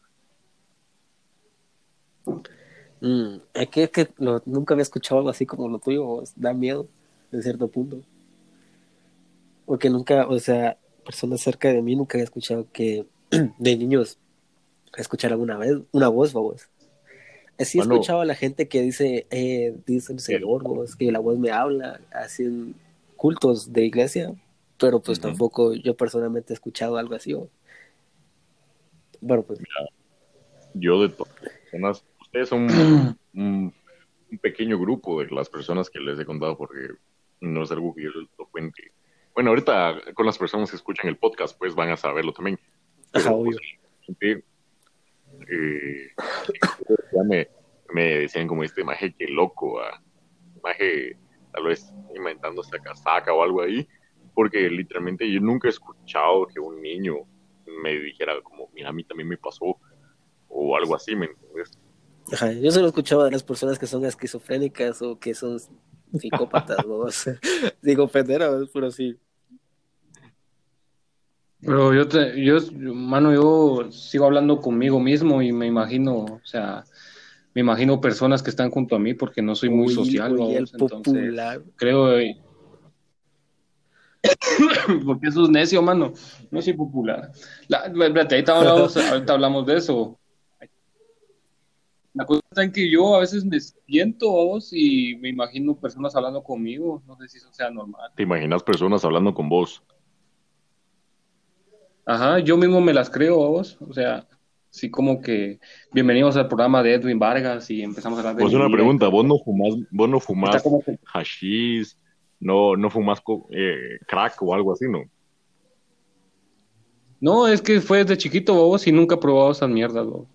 Mm, es que, es que lo- nunca había escuchado algo así como lo tuyo, da miedo en cierto punto. Porque nunca, o sea, personas cerca de mí nunca había escuchado que de niños escuchar alguna vez una voz, vos. Sí he escuchado a la gente que dice, eh, dice el Señor, vos, que la voz me habla, así en cultos de iglesia, pero pues tampoco yo personalmente he escuchado algo así. vos. Bueno, pues Yo de todas las personas, ustedes son un, un- un pequeño grupo de las personas que les he contado porque no es algo que yo lo cuente. Bueno, ahorita con las personas que escuchan el podcast, pues van a saberlo también. Ajá, Pero, obvio. pues, eh, ya me, me decían como este maje que loco, ah, maje tal vez inventando esta casaca o algo ahí, porque literalmente yo nunca he escuchado que un niño me dijera como, mira, a mí también me pasó, o algo así, ¿me entiendes? Ajá, yo solo escuchaba de las personas que son esquizofrénicas o que son psicópatas, vos. Digo, penderas, pero sí. Pero yo, te, yo, yo, mano, yo sigo hablando conmigo mismo y me imagino, o sea, me imagino personas que están junto a mí porque no soy muy Uy, social, uy, vamos, el entonces popular. creo eh, porque eso es necio, mano. No soy popular. La, espérate, ahorita hablamos, ahorita hablamos de eso. La cosa está en que yo a veces me siento vos y me imagino personas hablando conmigo. No sé si eso sea normal. ¿Te imaginas personas hablando con vos? Ajá, yo mismo me las creo vos. O sea, sí como que bienvenidos al programa de Edwin Vargas y empezamos a hablar de Pues una pregunta, vos no fumás, vos no fumás que- hashish, no, no fumás eh, crack o algo así, ¿no? No, es que fue desde chiquito vos y nunca he probado esas mierdas vos.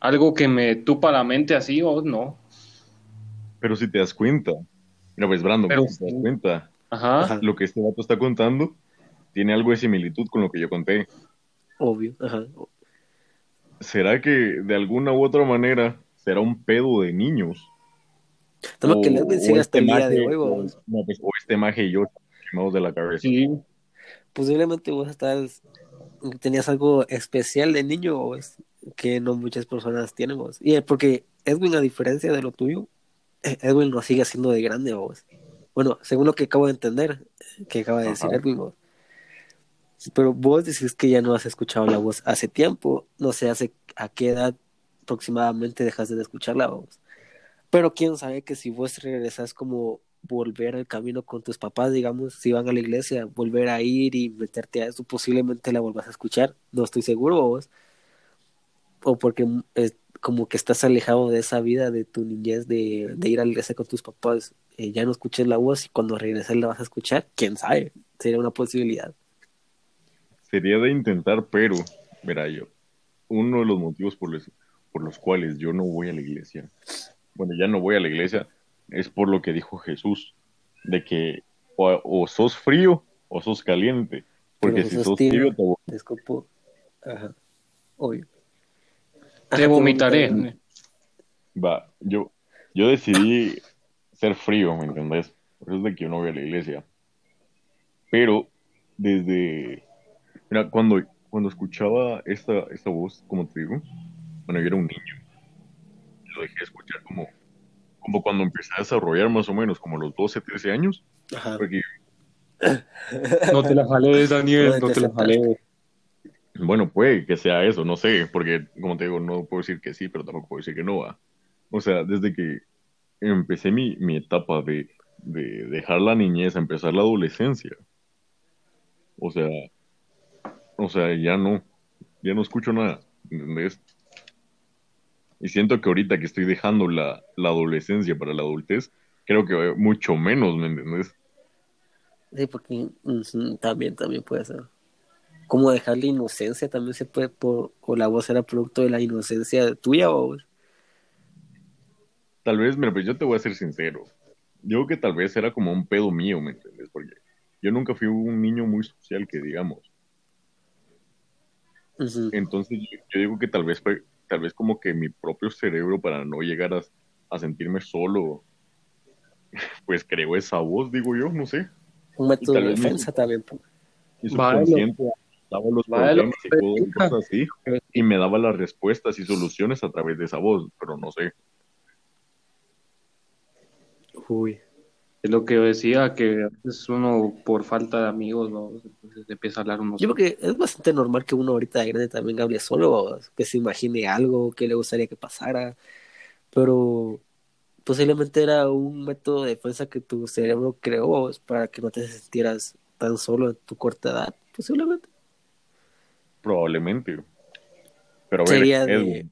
Algo que me tupa la mente así vos, no. Pero si te das cuenta, mira pues Brandon, Pero si te das cuenta, Ajá. Ajá. lo que este vato está contando tiene algo de similitud con lo que yo conté. Obvio, ajá. ¿Será que de alguna u otra manera será un pedo de niños? Toma que O- Ledwin o sigue hasta el este día de hoy, o- no, pues, o este maje y yo quemados de la cabeza. Sí. Posiblemente vos estás, tenías algo especial de niño vos, que no muchas personas tienen vos. Y es porque Edwin, a diferencia de lo tuyo, eh, Edwin lo sigue haciendo de grande vos. Bueno, según lo que acabo de entender, que acaba de decir. Edwin vos. Pero vos decís que ya no has escuchado la voz hace tiempo, no sé hace a qué edad aproximadamente dejaste de escuchar la voz. Pero quién sabe que si vos regresas como volver al camino con tus papás, digamos, si van a la iglesia, volver a ir y meterte a eso, posiblemente la vuelvas a escuchar, no estoy seguro vos. O porque eh, como que estás alejado de esa vida de tu niñez de, de ir a la iglesia con tus papás, eh, ya no escuches la voz y cuando regreses la vas a escuchar, quién sabe, sería una posibilidad. Sería de intentar, pero, verá yo, uno de los motivos por los, por los cuales yo no voy a la iglesia, bueno, ya no voy a la iglesia, es por lo que dijo Jesús, de que o, o sos frío o sos caliente, porque Pero si sos tibio. te voy- Te escupo. Ajá. Obvio. Te Ajá, vomitaré. Va, yo, yo decidí ser frío, ¿me entendés? Por eso es de que yo no voy a la iglesia. Pero desde, mira, cuando, cuando escuchaba esta, esta voz, como te digo, bueno, yo era un niño, lo dejé escuchar como, como cuando empecé a desarrollar más o menos, como los 12, 13 años, Ajá. porque, No te la jales, Daniel, no te la jales. bueno, puede que sea eso, no sé, porque, como te digo, no puedo decir que sí, pero tampoco puedo decir que no va. O sea, desde que empecé mi, mi etapa de, de dejar la niñez a empezar la adolescencia, o sea, o sea, ya no, ya no escucho nada, ¿entendés? Y siento que ahorita que estoy dejando la, la adolescencia para la adultez, creo que mucho menos, ¿me entendés? Sí, porque ujú, también, también puede ser. Como dejar la inocencia también se puede, por, o la voz era producto de la inocencia tuya o Tal vez, mira, pues yo te voy a ser sincero. Yo creo que tal vez era como un pedo mío, ¿me entiendes? Porque yo nunca fui un niño muy social, que digamos. Entonces yo, digo que tal vez fue, tal vez como que mi propio cerebro para no llegar a, a sentirme solo, pues creó esa voz, digo yo, no sé. un método tal de mi- defensa también. pues. Vale. daba los Vale, problemas y todo, cosas así, y me daba las respuestas y soluciones a través de esa voz, pero no sé. Uy. Es lo que yo decía, que a veces uno por falta de amigos, ¿no? Entonces empieza a hablar uno Yo creo que es bastante normal que uno ahorita de grande también hable solo, que se imagine algo que le gustaría que pasara, pero posiblemente era un método de defensa que tu cerebro creó para que no te sintieras tan solo en tu corta edad, posiblemente. Probablemente. Pero a ver, Sería de-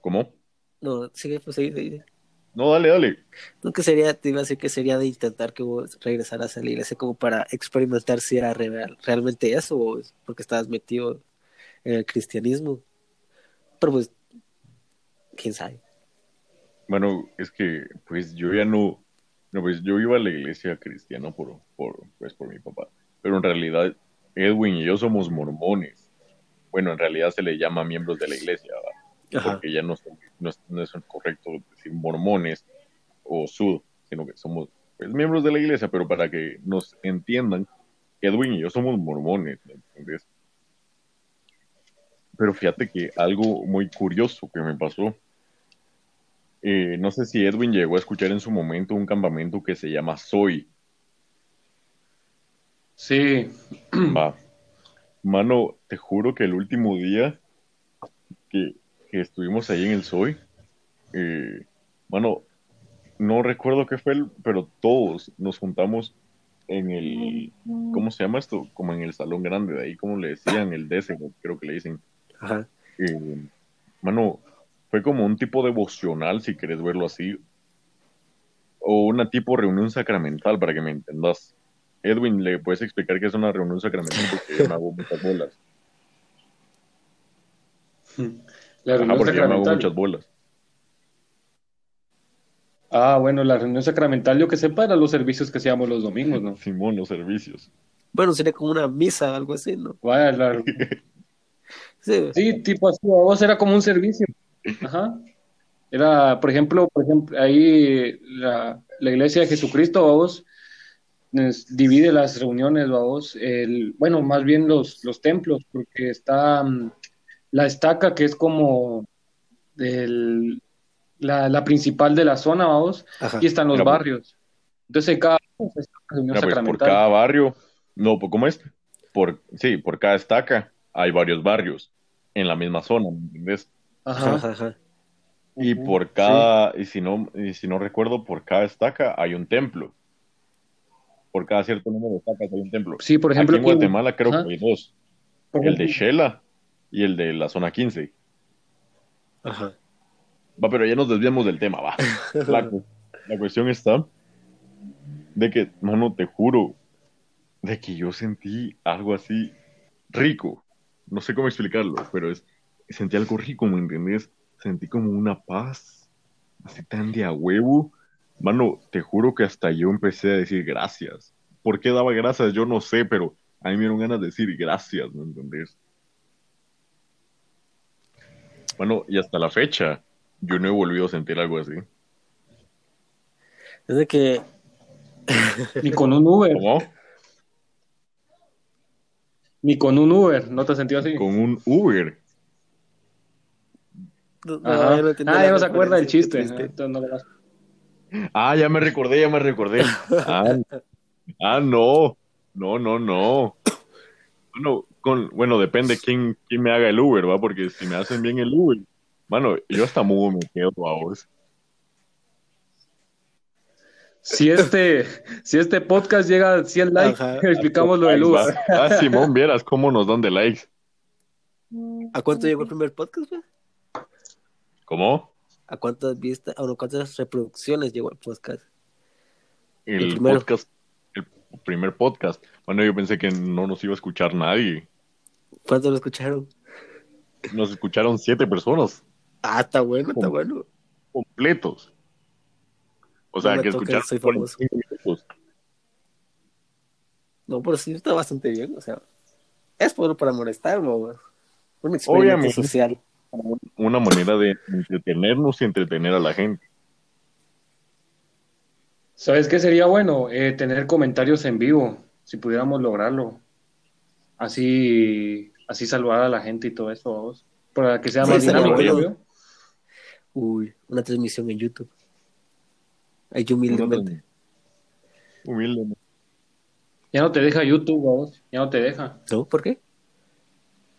¿cómo? No, sigue, pues sigue, sigue. No, dale, dale. No, que sería, te iba a decir que sería de intentar que vos regresaras a la iglesia como para experimentar si era real- realmente eso, o es porque estabas metido en el cristianismo. Pero pues, quién sabe. Bueno, es que pues yo ya no, no pues yo iba a la iglesia cristiana por, por, pues, por mi papá, pero en realidad Edwin y yo somos mormones. Bueno, en realidad se le llama miembros de la iglesia, ¿va? Ajá. porque ya no, son- no, es- no es correcto decir mormones o sud, sino que somos pues, miembros de la iglesia, pero para que nos entiendan, Edwin y yo somos mormones, ¿me entiendes? Pero fíjate que algo muy curioso que me pasó, eh, no sé si Edwin llegó a escuchar en su momento un campamento que se llama Soy, Sí, Va. Mano, te juro que el último día que, que estuvimos ahí en el Soy, eh, mano, no recuerdo qué fue, el- pero todos nos juntamos en el, ¿cómo se llama esto? Como en el salón grande de ahí, como le decían, el décimo, creo que le dicen. Ajá. Eh, mano, fue como un tipo devocional, si querés verlo así, o una tipo reunión sacramental, para que me entendas. Edwin, ¿le puedes explicar qué es una reunión sacramental? Porque yo me hago muchas bolas. la Ajá, reunión porque yo me hago sacramental. muchas bolas. Ah, bueno, la reunión sacramental, yo que sepa, eran los servicios que hacíamos los domingos, ¿no? Simón, los servicios. Bueno, sería como una misa o algo así, ¿no? Vaya, la- Sí, Sí, tipo así, a vos era como un servicio. Ajá. Era, por ejemplo, por ejemplo, ahí la, la iglesia de Jesucristo, a vos, es- divide las reuniones, a vos, el, bueno, más bien los, los templos, porque está mm, la estaca, que es como el- la, la principal de la zona, Ajá. y están los Mira, pues. barrios. Entonces, en cada Mira, pues, por cada barrio, no, pues, ¿cómo es? Por, sí, por cada estaca hay varios barrios en la misma zona, ¿me entiendes? Ajá. Y por cada, y si no, y si no recuerdo, por cada estaca hay un templo. Por cada cierto número de estacas hay un templo. Sí, por ejemplo, Aquí en Guatemala creo Ajá. que hay dos. El de Shela y el de la zona 15. Ajá. Va, pero ya nos desviamos del tema, va. La, la cuestión está de que, mano, te juro, de que yo sentí algo así rico. No sé cómo explicarlo, pero es, sentí algo rico, ¿me entendés? Sentí como una paz, así tan de a huevo. Mano, te juro que hasta yo empecé a decir gracias. ¿Por qué daba gracias? Yo no sé, pero a mí me dieron ganas de decir gracias, ¿me entendés? Bueno, y hasta la fecha, yo no he volvido a sentir algo así. Es de que. Ni con un Uber. ¿Cómo? Ni con un Uber. ¿No te has sentido así? Con un Uber. No, ah, ya no se acuerda del chiste. Ah, no Ah, ya me recordé, ya me recordé. Ah, ah, no. No, no, no. Bueno, con, bueno, depende quién, quién me haga el Uber, ¿va? Porque si me hacen bien el Uber, mano, yo hasta mudo me quedo a vos. Si este, si este podcast llega a 100 likes, Ajá. explicamos lo del Uber. Ah, Simón, vieras cómo nos dan de likes. ¿A cuánto llegó el primer podcast, güey? ¿Cómo? ¿A cuántas vistas, o no, cuántas reproducciones llegó el podcast? El, podcast, el primer podcast. Bueno, yo pensé que no nos iba a escuchar nadie. ¿Cuántos lo escucharon? Nos escucharon siete personas Ah, está bueno, está bueno. completos. O sea, No que escucharon soy famoso. 45 minutos. No, pero sí está bastante bien, o sea. Es bueno para molestar, ¿no? Un experimento Obviamente. social. Una manera de entretenernos y entretener a la gente. ¿Sabes qué sería bueno? Eh, tener comentarios en vivo, si pudiéramos lograrlo. Así, así saludar a la gente y todo eso, vamos. Para que sea Sí, más dinámico, yo veo. Uy, una transmisión en YouTube. Ahí yo humildemente. Humildemente. Ya no te deja YouTube, vamos. Ya no te deja. ¿No? ¿Por qué?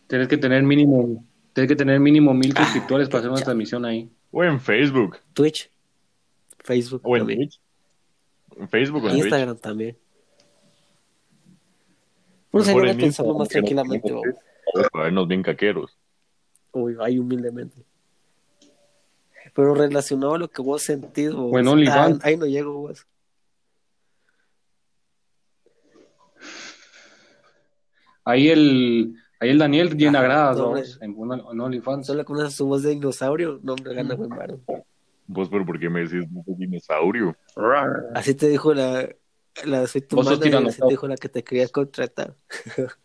Tienes que tener mínimo, tienes que tener mínimo mil Ah, suscriptores para hacer una transmisión ahí. O en Facebook. Twitch. Facebook. O en también. Twitch. En Facebook o en Twitch. Instagram también. Uno en pensarlo Instagram, más no tranquilamente, vernos bien caqueros. Uy, ahí humildemente. Pero relacionado a lo que vos sentís, vos, Bueno, ah, ahí no llego, vos. Ahí el, ahí el Daniel llena Ajá, gradas, no, en, una- en OnlyFans. Solo con su voz de dinosaurio, no, hombre, gana buen. Vos, pero ¿por qué me decís "No dinosaurio? Así te dijo la, la soy tu te dijo la que te quería contratar.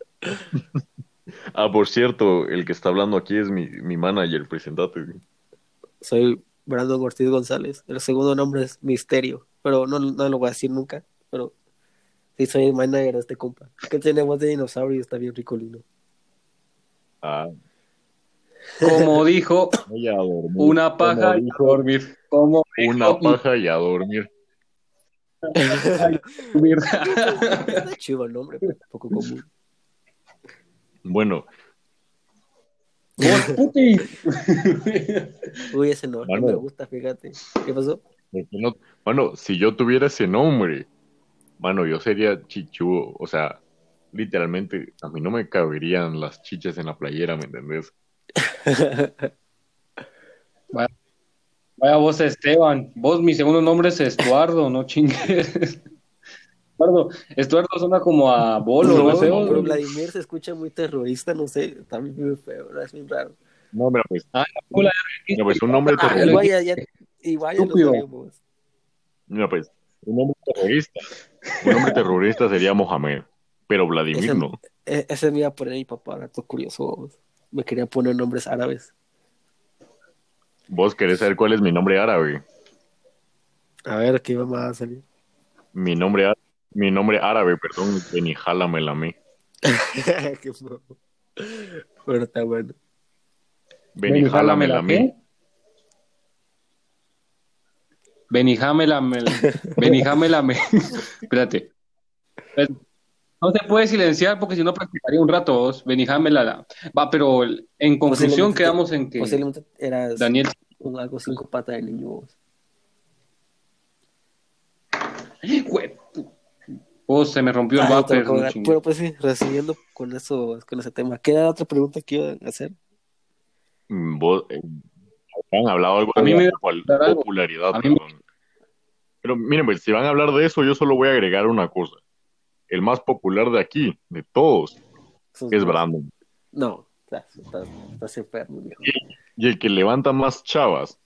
Ah, por cierto, el que está hablando aquí es mi, mi manager, presentate. Soy Brandon Ortiz González. El segundo nombre es Misterio, pero no, no lo voy a decir nunca. Pero sí soy el manager de este compa. Que tiene voz de dinosaurio y está bien ricolino. Ah, Como dijo, una paja y a dormir. Como Una paja y a dormir. dormir. Está chido el nombre, poco común. Bueno, puti. Uy, ese no, no Mano. me gusta, fíjate. ¿Qué pasó? ¿por qué no? Bueno, si yo tuviera ese nombre, mano, yo sería chichudo. O sea, literalmente, a mí no me caberían las chichas en la playera, ¿me entendés? Vaya vos, Esteban. Vos, mi segundo nombre es Estuardo, no chingues. Estuardo, Estuardo suena como a bolo, No, no, sé. no, pero. Vladimir se escucha muy terrorista, no sé, está muy feo, ¿no? es muy raro. No, mira, pues, Ah, hola, mira, pues un nombre Ah, terrorista. igual ya, ya, igual ya lo. Mira, pues, un nombre terrorista. Un nombre terrorista sería Mohamed, pero Vladimir Ese- no. E- Ese me iba a poner mi papá, dato curioso. Me quería poner nombres árabes. ¿Vos querés saber cuál es mi nombre árabe? A ver, ¿qué iba más a salir? Mi nombre, á- mi nombre árabe, perdón, Benijala Melame. Qué bueno, está bueno. Benijala. Benijamela Benijamela Espérate. No se puede silenciar porque si no practicaría un rato vos. Benijamela Va, pero en conclusión quedamos en que Posiblemente eras Daniel. un algo cinco patas de niño. vos. Vos se me rompió el vapor. Pero pues sí, recibiendo con eso, con ese tema. ¿Qué era la otra pregunta que iban a hacer? Mm, Vos, eh, han hablado algo A mí de me la algo. popularidad, A mí me- perdón. Pero miren, pues, si van a hablar de eso, yo solo voy a agregar una cosa. El más popular de aquí, de todos, es. Brandon. No, estás, estás, estás enfermo, viejo. Y el que levanta más chavas.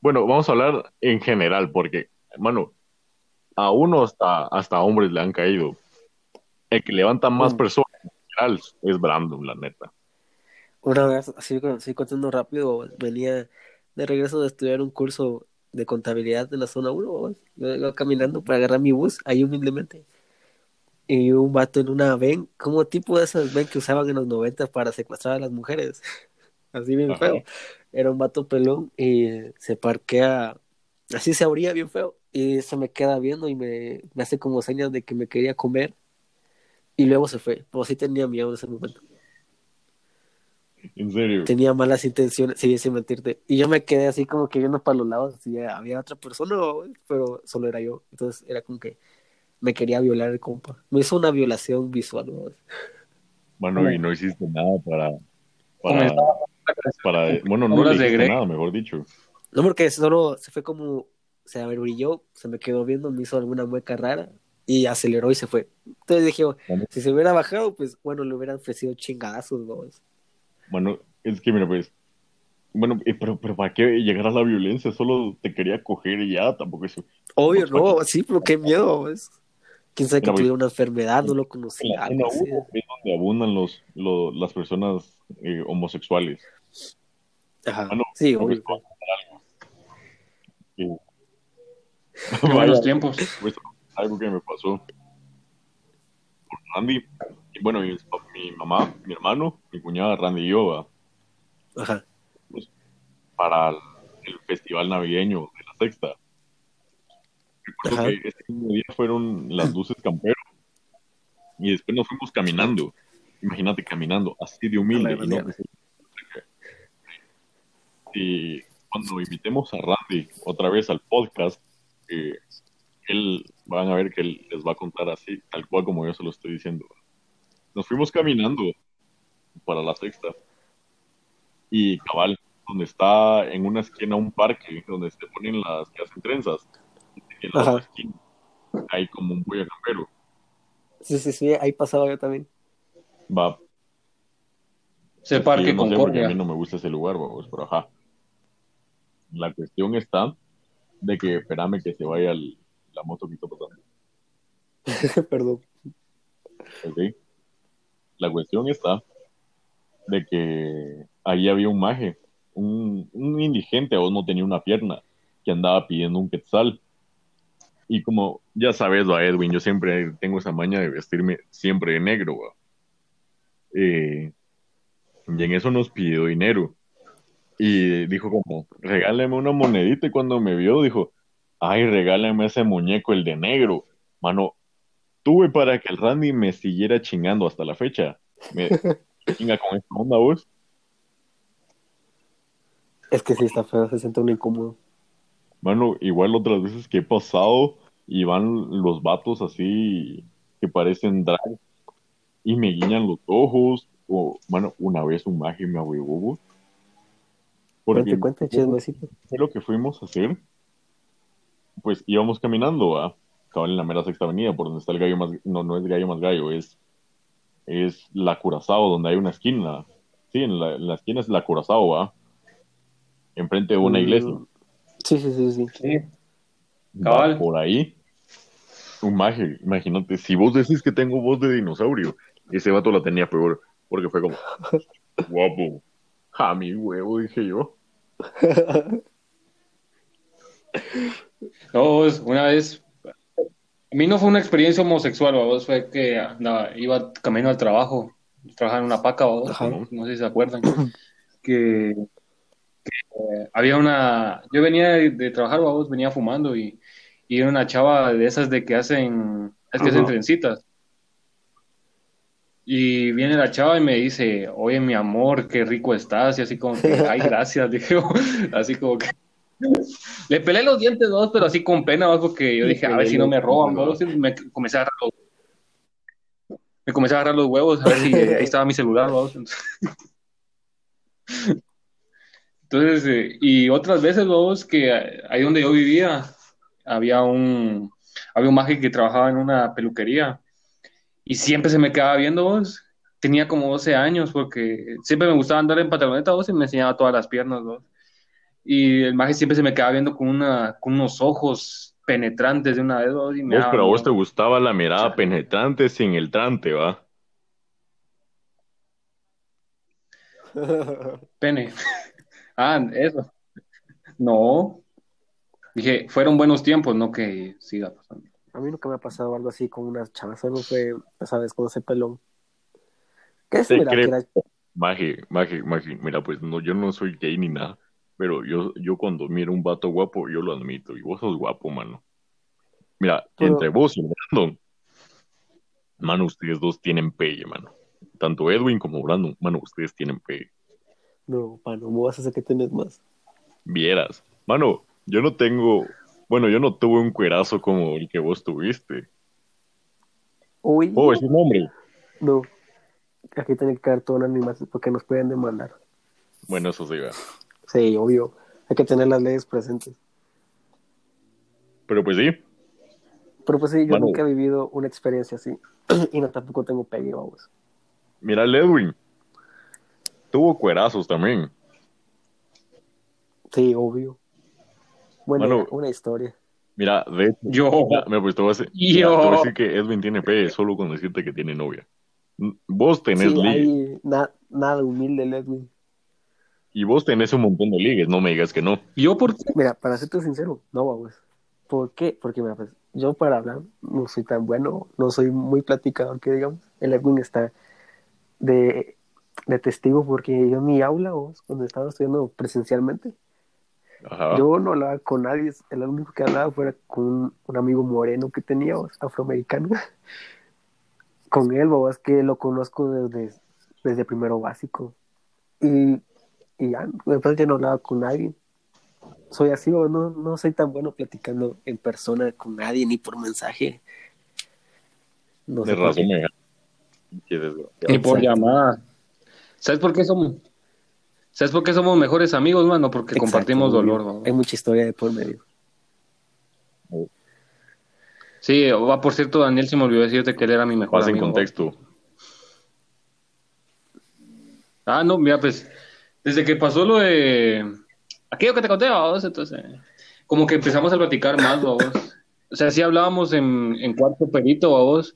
Bueno, vamos a hablar en general, porque, hermano, a uno hasta, hasta hombres le han caído. El que levanta más Mm. personas en general es Brandon, la neta. Una vez, así, así contando rápido, venía de regreso de estudiar un curso de contabilidad de la zona 1, yo iba caminando para agarrar mi bus, ahí humildemente. Y un vato en una ven, como tipo de esas ven que usaban en los 90 para secuestrar a las mujeres. Así bien Ajá. feo. Era un vato pelón y se parquea, así se abría bien feo. Y se me queda viendo y me, me hace como señas de que me quería comer. Y luego se fue. Pero sí tenía miedo en ese momento. En serio. Tenía malas intenciones, sí, sin mentirte. Y yo me quedé así como que viendo para los lados. Así, había otra persona, pero solo era yo. Entonces era como que me quería violar el compa. Me hizo una violación visual. ¿no? Mano, y no hiciste nada para. Para, para bueno, no le hiciste nada, mejor dicho. No, porque solo se fue como, se abrilló, se me quedó viendo, me hizo alguna mueca rara y aceleró y se fue. Entonces dije, Bueno. si se hubiera bajado, pues bueno, le hubieran ofrecido chingadazos, ¿no? Bueno, es que mira, pues. Bueno, eh, pero, pero ¿para qué llegar a la violencia? Solo te quería coger y ya, tampoco eso. Obvio, no, sí, pero qué miedo, pues. Quién sabe que güey. tuviera una enfermedad, no lo En conocía. la zona así. 1 es donde abundan los, lo- las personas eh, homosexuales. Ajá. Ah, no, Sí, que obvio. Eh, Qué vaya, buenos tiempos. pues, algo que me pasó por Randy. Y bueno, mi, mi mamá, mi hermano, mi cuñada Randy y yo, ¿va? Ajá. para el, el festival navideño de la sexta. Recuerdo que ese mismo día fueron las luces campero y después nos fuimos caminando. Imagínate caminando, así de humilde. Y no- y cuando invitemos a Randy otra vez al podcast, eh, él van a ver que él les va a contar así, tal cual como yo se lo estoy diciendo. Nos fuimos caminando para la sexta y cabal, donde está en una esquina un parque donde se ponen las que hacen trenzas. En la Ajá. otra esquina hay como un buey campero. Sí, sí, sí, ahí pasaba yo también. Va, Sí, parque yo no sé, a mí no me gusta ese lugar, vamos, pero ajá. La cuestión está de que espérame que se vaya el- la moto que está pasando. Perdón. La cuestión está de que ahí había un maje, un, un indigente, o no tenía una pierna, que andaba pidiendo un quetzal. Y como ya sabes, va, Edwin, yo siempre tengo esa maña de vestirme siempre de negro. Eh, y en eso nos pidió dinero. Y dijo como, regálame una monedita. Y cuando me vio, dijo, ay, regálame ese muñeco, el de negro. Mano, tuve para que el Randy me siguiera chingando hasta la fecha. Me chinga con esta onda, vos. Es que sí está feo, se siente un incómodo. Mano, igual otras veces que he pasado y van los vatos así que parecen drag y me guiñan los ojos. O, mano, una vez un maje me ahuevó. Cuente, cuente, chismecito. fue lo que fuimos a hacer. Pues íbamos caminando, ¿va? Cabal en la mera sexta avenida, por donde está el gallo más, no, no es gallo más gallo, es, es la Curazao, donde hay una esquina. Sí, en la, en la esquina es la Curazao, ¿va? Enfrente de una Mm, iglesia. Sí, sí, sí, sí. Sí. Cabal. por ahí. Un maje, imagínate, si vos decís que tengo voz de dinosaurio, ese vato la tenía peor, porque fue como, guapo, a mi huevo, dije yo. No, es- una vez, a mí no fue una experiencia homosexual, vos fue que andaba, iba camino al trabajo, trabajaba en una paca, ¿vos? No sé si se acuerdan, que, que, eh, había una, yo venía de, de trabajar, vos, venía fumando y, y una chava de esas de que hacen, es que hacen trencitas. Y viene la chava y me dice, oye, mi amor, qué rico estás, y así como que, ay, gracias, dije, así como que le pelé los dientes dos, pero así con pena, ¿vos? porque yo dije, a ver si no me roban, me comencé a agarrar los, me comencé a agarrar los huevos, a ver si ahí estaba mi celular, ¿vos? Entonces, eh, y otras veces, vos, que ahí donde yo vivía, había un, había un maje que trabajaba en una peluquería y siempre se me quedaba viendo, vos. Tenía como 12 años porque siempre me gustaba andar en pantaloneta, vos, y me enseñaba todas las piernas, vos. Y el maje siempre se me quedaba viendo con, una, con unos ojos penetrantes de una vez, vos, y me Vos, pero a vos te gustaba la mirada penetrante sin el trante, ¿va? Pene. Ah, eso. No. Dije, fueron buenos tiempos, no que siga pasando. A mí nunca me ha pasado algo así con una chava, solo fue, ¿sabes? Con ese pelón. ¿Qué es? Te Mira, creo. que era- Maje, maje, maje. Mira, pues no, yo no soy gay ni nada. Pero yo, yo cuando miro un vato guapo, yo lo admito. Y vos sos guapo, mano. Mira, Pero- entre vos y Brandon, mano, ustedes dos tienen pegue, mano. Tanto Edwin como Brandon, mano, ustedes tienen pegue. No, pano, vos vas a hacer que tenés más. Vieras. Mano, yo no tengo. Bueno, yo no tuve un cuerazo como el que vos tuviste. Uy, ¿Puedo decir nombre? no. Aquí tiene que caer todo en animales porque nos pueden demandar. Bueno, eso sí, va. Sí, obvio. Hay que tener las leyes presentes. Pero pues sí, Pero pues sí, yo nunca he vivido una experiencia así. y no tampoco tengo pegue, vamos. mira Edwin. Tuvo cuerazos también. Sí, obvio. Bueno, Mano. una historia. Mira, de hecho, Yo, me pues voy a decir, Yo. mira, te voy a decir que Edwin tiene pegue solo con decirte que tiene novia. Vos tenés Sí, ligue na- nada humilde, Ledwin. y vos tenés un montón de ligues, no me digas que no. yo por Mira, para serte sincero, no, vamos. ¿Por qué? Porque, mira, pues, yo para hablar no soy tan bueno, no soy muy platicador que digamos. El Edwin está de, de testigo porque yo en mi aula, vos, cuando estaba estudiando presencialmente, Ajá. yo no hablaba con nadie, el único que hablaba fuera con un, un amigo moreno que tenía, vos, afroamericano. con él, vos, que lo conozco desde, desde primero básico. Y, y ya, después ya no hablaba con nadie. Soy así, vos, no, no soy tan bueno platicando en persona con nadie, ni por mensaje. No sé de por razón Qué desgraciado. ni por llamada. ¿Sabes por qué somos? ¿Sabes por qué somos mejores amigos, mano? Porque Exacto, compartimos dolor, ¿no? Hay mucha historia de por medio. Sí, va, por cierto, Daniel se me olvidó decirte que él era mi mejor Pasa en amigo. contexto. Ah, no, mira, pues, desde que pasó lo de aquello que te conté, vos, entonces, como que empezamos a platicar más, vos. O sea, sí hablábamos en, en cuarto perito, vos,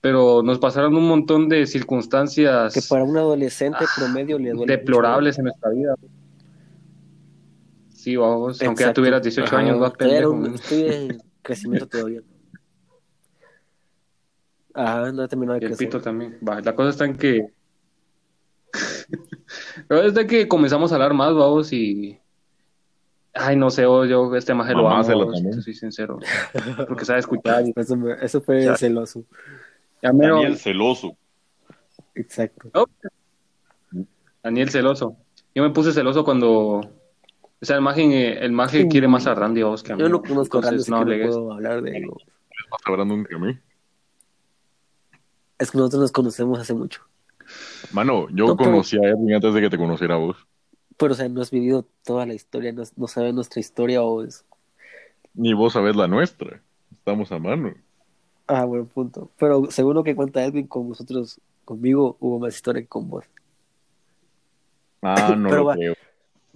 pero nos pasaron un montón de circunstancias Que para un adolescente promedio le duele. deplorables en nuestra vida. Sí, vos, aunque ya tuvieras 18 Ajá, años, vas pendejo. un- Estoy en crecimiento todavía. Ajá, no he terminado de Y el crecer. pito también. Va, la cosa está en que. Pero es de que comenzamos a hablar más, vamos, y. Ay, no sé, oh, yo este maje lo amo, te soy sincero. Porque sabe escuchar. Y, Eso, me- eso fue Ya. celoso. Daniel celoso. Exacto. Daniel celoso. Yo me puse celoso cuando. O sea, el maje, el maje Sí. quiere más a Randy a mí. Yo no conozco a Randy, no que no puedo hablar de él. Más que a mí. Es que nosotros nos conocemos hace mucho. Mano, yo No, pero- conocí a Edwin antes de que te conociera a vos. Pero, o sea, no has vivido toda la historia, no, no sabes nuestra historia o es... Ni vos sabés la nuestra. Estamos a mano. Ah, buen punto. Pero según lo que cuenta Edwin, con vosotros, conmigo, hubo más historia que con vos. Ah, no Pero lo va. creo.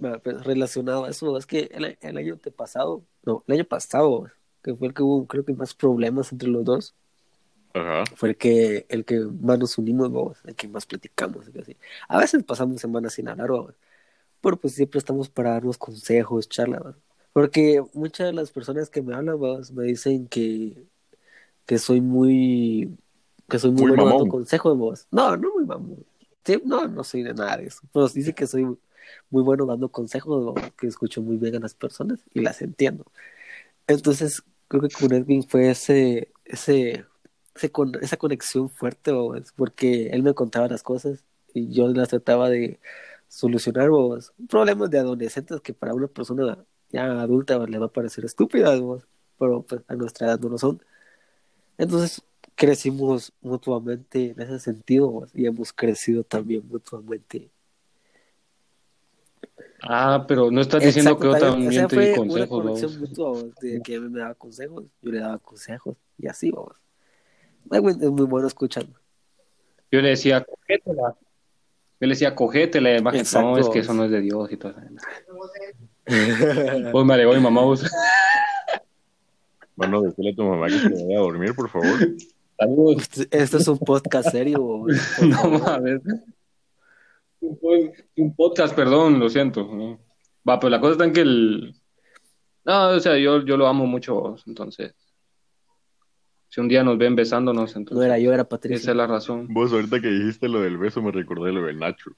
Va, pues, relacionado a eso, es que el, el año pasado, no, el año pasado, que fue el que hubo, creo que más problemas entre los dos, Ajá. fue el que, el que más nos unimos, vos, el que más platicamos, así. A veces pasamos semanas sin hablar, vos, pero pues siempre estamos para darnos consejos, charlas, porque muchas de las personas que me hablan, vos, me dicen que, que soy muy, que soy muy, Muy bueno dando consejos, vos. No, no muy mamón. Sí, no, no soy de nada de eso, pero dice que soy muy bueno dando consejos, que escucho muy bien a las personas y las entiendo. Entonces, creo que con Edwin fue ese, ese, ese con- esa conexión fuerte, vos, porque él me contaba las cosas y yo las trataba de solucionar problemas de adolescentes que para una persona ya adulta le va a parecer estúpidas, pero pues a nuestra edad no lo son. Entonces crecimos mutuamente en ese sentido y hemos crecido también mutuamente. Ah, pero no estás diciendo Exacto, que yo también, te di una consejos, mutua, vos, de que él me daba consejos, yo le daba consejos y así vamos. Es muy bueno escuchando. Yo le decía, cogétela. Yo le decía, cogétela. Y Exacto. no, es que eso no es de Dios y todo eso. Pues me alegó mi mamá, vos. Bueno, decirle a tu mamá que se vaya a dormir, por favor. Saludos. Esto es un podcast serio. No mames. Un po- un podcast, perdón, lo siento. Va, pero la cosa está en que el. No, o sea, yo, yo lo amo mucho, vos, entonces. Si un día nos ven besándonos, entonces. No era yo, era Esa Patricia. es la razón. Vos ahorita que dijiste lo del beso me recordé lo del Nacho.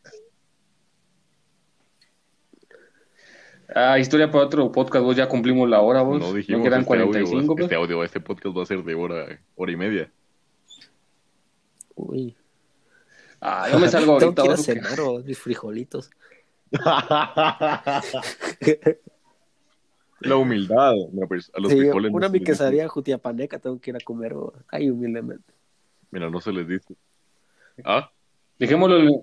Ah, historia para otro podcast, vos ya cumplimos la hora, vos. No No dijimos quedan este audio, 45, vos. pues. este audio, este podcast va a ser de hora, hora y media. Uy. Ah, yo me salgo Tengo ahorita, que ir a vos, cenar, o mis frijolitos. La humildad. Mira, pues, a los Sí, frijoles no una se mi quesadilla jutiapaneca tengo que ir a comer, ay, humildemente. Mira, no se les dice. Ah, Dejémoslo en,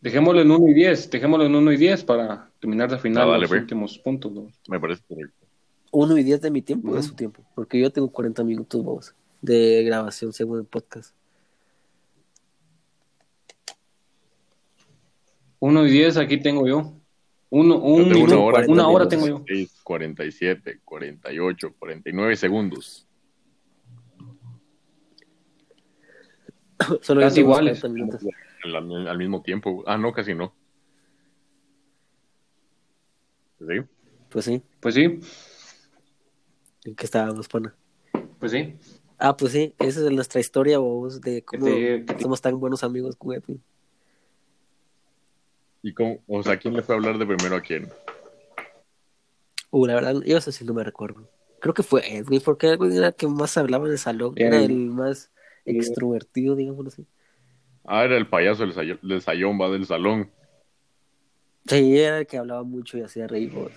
dejémoslo en 1 y 10, dejémoslo en 1 y 10 para terminar de afinar Ah, dale, los ve. últimos puntos. ¿no? me parece correcto. Uno y diez de mi tiempo Ujú. es su tiempo, porque yo tengo 40 minutos, vos, de grabación según el podcast. 1 y 10 aquí tengo yo. Uno, Yo un tengo minuto, una hora, una hora 40 tengo yo. 46, 47, 48, 49 segundos. Solo Casi yo iguales. 40 minutos. Al, al mismo tiempo. Ah, no, casi no. ¿Sí? Pues sí, Pues sí, ¿en qué estábamos, pana? pues sí. Ah, pues sí, esa es nuestra historia, vos, de cómo somos tan buenos amigos con. ¿Y cómo? O sea, ¿quién le fue a hablar de primero a quién? Uh, la verdad, yo eso sí no me recuerdo. Creo que fue Edwin, porque Edwin era el que más hablaba en el salón, era el más extrovertido, digámoslo así. Ah, era el payaso del sayón, va del salón. Sí, era el que hablaba mucho y hacía reír. vos.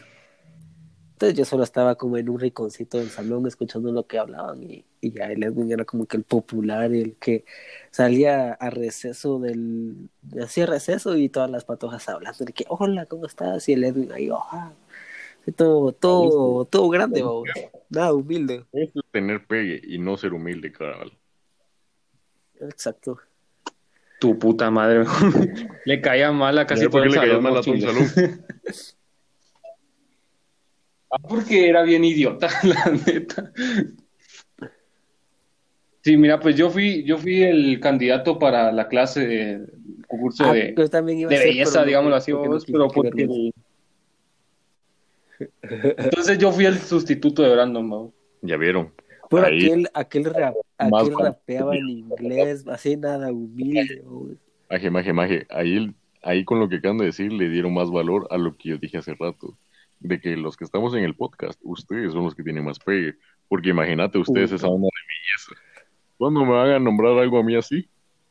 Entonces yo solo estaba como en un rinconcito del salón escuchando lo que hablaban y, y ya el Edwin era como que el popular, el que salía a receso del... Hacía receso y todas las patojas hablando de que, hola, ¿cómo estás? Y el Edwin ahí, todo, todo, todo grande, vos. Nada humilde. Es tener pegue y no ser humilde, caral. Exacto. Tu puta madre. le caía mal a casi ¿Por todo qué el salón. mal no a todo el salón? Ah, porque era bien idiota, la neta. Sí, mira, pues yo fui, yo fui el candidato para la clase de concurso Ah, de, yo también iba de a ser, belleza, pero no- digámoslo así, porque no pero porque entonces yo fui el sustituto de Brandon, vos. Ya vieron. Pero Ahí. aquel, aquel, rap- aquel rapeaba en inglés, así nada humilde. Maje, maje, maje. Ahí, ahí con lo que acaban de decir le dieron más valor a lo que yo dije hace rato. De que los que estamos en el podcast, ustedes son los que tienen más pegue. Porque imagínate ustedes Ujú. esa onda de belleza. ¿Cuándo me van a nombrar algo a mí así?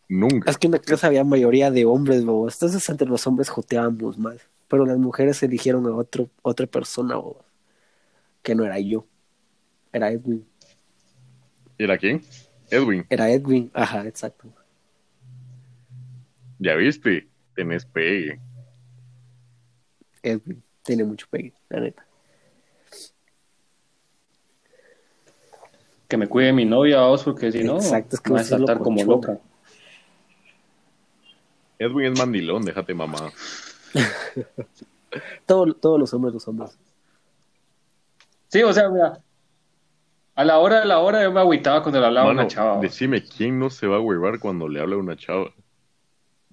Nunca. Es que en la clase había mayoría de hombres, bobos. Entonces entre los hombres joteábamos más. Pero las mujeres eligieron a otro, otra persona, bobos. Que no era yo. Era Edwin. ¿Era quién? Edwin. Era Edwin. Ajá, exacto. Ya viste, tenés pegue. Edwin. Tiene mucho pegue, la neta. Que me cuide mi novia, vos, porque si no, Exacto, es que me va a saltar como loca. Edwin es mandilón, déjate mamá. Todo- todos los hombres, los hombres. Sí, o sea, mira, a la hora de la hora yo me agüitaba cuando le hablaba a una chava. decime, ¿quién no se va a huevar cuando le habla a una chava?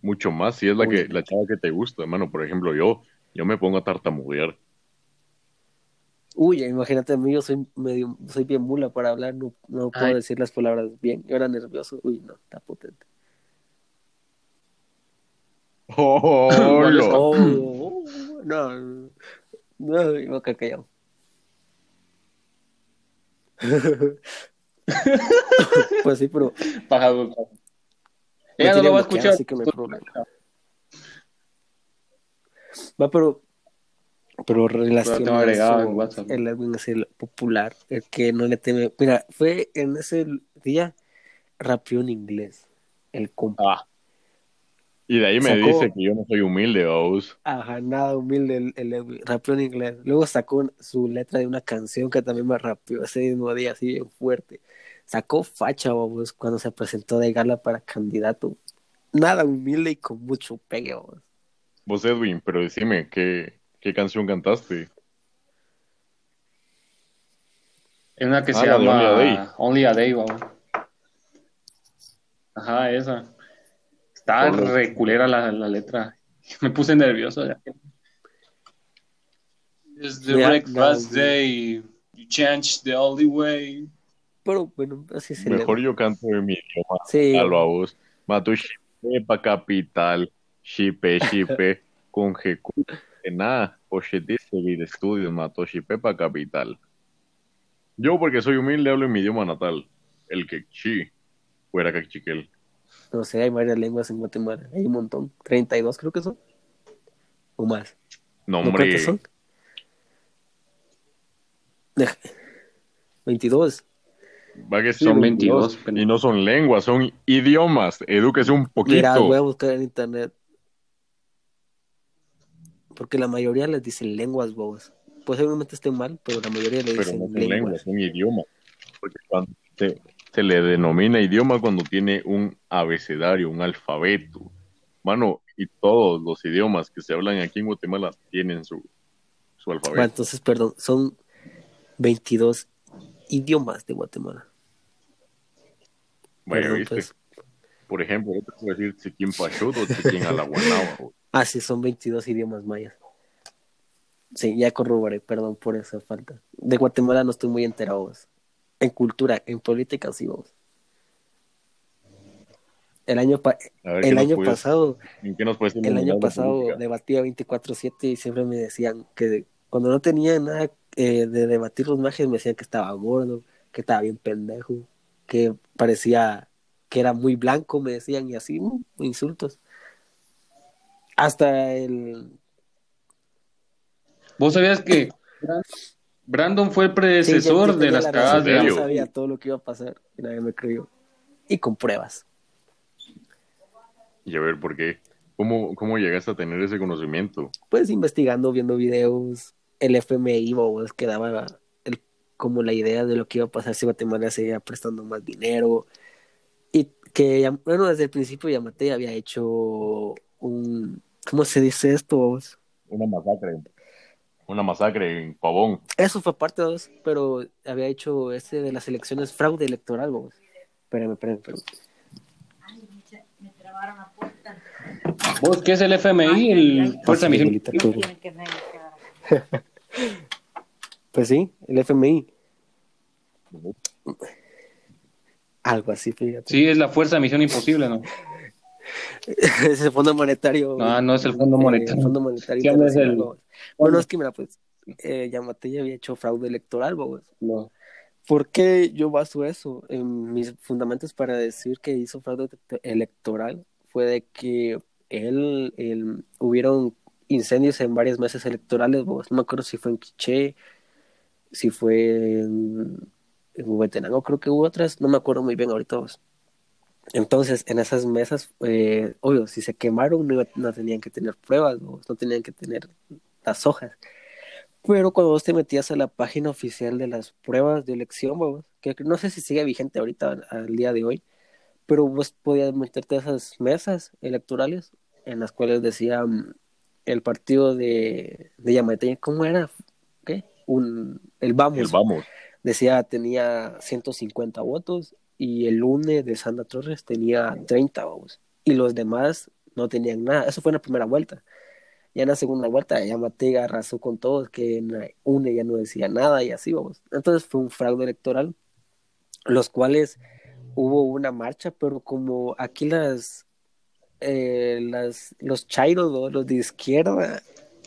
Mucho más si es la, que, la chava que te gusta, hermano. Por ejemplo, yo, yo me pongo a tartamudear. Uy, imagínate a mí, yo soy medio, soy bien mula para hablar, no, no puedo Ay. decir las palabras bien. Yo era nervioso. Uy, no, está potente. ¡Oh, lo- Oh, no, no, iba a callado. pues sí, pero Paja me Ella no lo va a escuchar. así que no hay problema. Va, pero pero relacionado el Edwin es el popular, el que no le teme. Mira, fue en ese día rapeó en inglés, el compa. Ah. Y de ahí me Sacó- dice que yo no soy humilde, vos. Ajá, nada humilde el, el Edwin, rapeó en inglés. Luego sacó su letra de una canción que también me rapeó ese mismo día, así bien fuerte. Sacó facha, vamos, cuando se presentó de gala para candidato. Nada humilde y con mucho pegue, vamos. Vos, Edwin, pero decime, ¿qué, qué canción cantaste? Es una que Ah, se llama Only a Day. Only a Day, vamos. Ajá, esa. Está Solo. re culera la, la letra. Me puse nervioso. ya. It's the Yeah, breakfast no, day. You change the only way. Pero bueno, así se Mejor le... yo canto en mi idioma. Sí, Halo a vos. Mato shipe pa capital. Shipe, shipe. Con jecu. Nada. Oye, dice de estudios. Mato shipe pa capital. Yo, porque soy humilde, hablo en mi idioma natal. El quechí. Fuera cachiquel. No sé, hay varias lenguas en Guatemala. Hay un montón. 32 creo que son. O más. No, ¿No hombre. cuántas son? Deja- 22. Va que sí, Son 22, 22, Y no son lenguas, son idiomas. Edúquese un poquito. Mira, voy a buscar en internet. Porque la mayoría les dicen lenguas, bobos. Pues obviamente estén mal, pero la mayoría le pero dicen no son lenguas. lenguas, son idiomas. Porque cuando se, se le denomina idioma cuando tiene un abecedario, un alfabeto. Mano, y todos los idiomas que se hablan aquí en Guatemala tienen su, su Bueno, alfabeto. entonces, perdón, son 22 idiomas de Guatemala. Vaya, Perdón, ¿viste? pues. Por ejemplo, yo te puedo decir Chiquín Pachut o Chiquín Alaguanaba. Ah, sí, son 22 idiomas mayas. Sí, ya corroboré, perdón por esa falta. De Guatemala no estoy muy enterado. vos. En cultura, en política, sí, vamos. El año, pa- A ver, ¿qué el año puedes- pasado ¿En qué nos puedes El año de pasado política? debatía 24/7 y siempre me decían que cuando no tenía nada eh, de debatir los majes me decían que estaba gordo, que estaba bien pendejo, que parecía que era muy blanco, me decían y así, mm, insultos. Hasta el... ¿Vos sabías que Brandon fue el predecesor de las la cagadas de yo sabía todo lo que iba a pasar y nadie me creyó. Y con pruebas. Y a ver, ¿por qué? ¿Cómo, ¿Cómo llegaste a tener ese conocimiento? Pues investigando, viendo videos, el FMI, vos, que daba el, como la idea de lo que iba a pasar si Guatemala seguía prestando más dinero. Y que, bueno, desde el principio Yamate había hecho un, ¿cómo se dice esto? vos? Una masacre. Una masacre en Pavón. Eso fue parte de dos, pero había hecho ese de las elecciones fraude electoral, vos. Espérame, espérame, espérame. Me trabaron la puerta. ¿Vos qué es el FMI? El Fuerza de Misión. Pues sí, el FMI. Algo así, fíjate. Sí, es la Fuerza de Misión Imposible, ¿no? Ese Fondo Monetario. No, no es el Fondo eh, Monetario. Fondo Monetario Sí, es el-. Bueno, es que mira, pues, eh, Yamate ya había hecho fraude electoral, babos. No. ¿Por qué yo baso eso? En mis fundamentos para decir que hizo fraude electoral fue de que él, él- hubieron incendios en varias mesas electorales. No me acuerdo si fue en Quiché, si fue en, en Huehuetenango, creo que hubo otras, no me acuerdo muy bien ahorita. babos. Entonces, en esas mesas, eh, obvio, si se quemaron, no, tenían que tener pruebas, no tenían que tener las hojas. Pero cuando vos te metías a la página oficial de las pruebas de elección, que no sé si sigue vigente ahorita al, día de hoy, pero vos podías meterte a esas mesas electorales en las cuales decía mm, el partido de, de Yamate, ¿cómo era? ¿Qué? Un, el Vamos El vamos. decía tenía 150 votos y el UNE de Sandra Torres tenía 30 votos y los demás no tenían nada. Eso fue en la primera vuelta. Ya en la segunda vuelta ya Matega arrasó con todos, que UNE ya no decía nada y así vamos. Entonces fue un fraude electoral, los cuales hubo una marcha, pero como aquí las, eh, las los chairos, los de izquierda,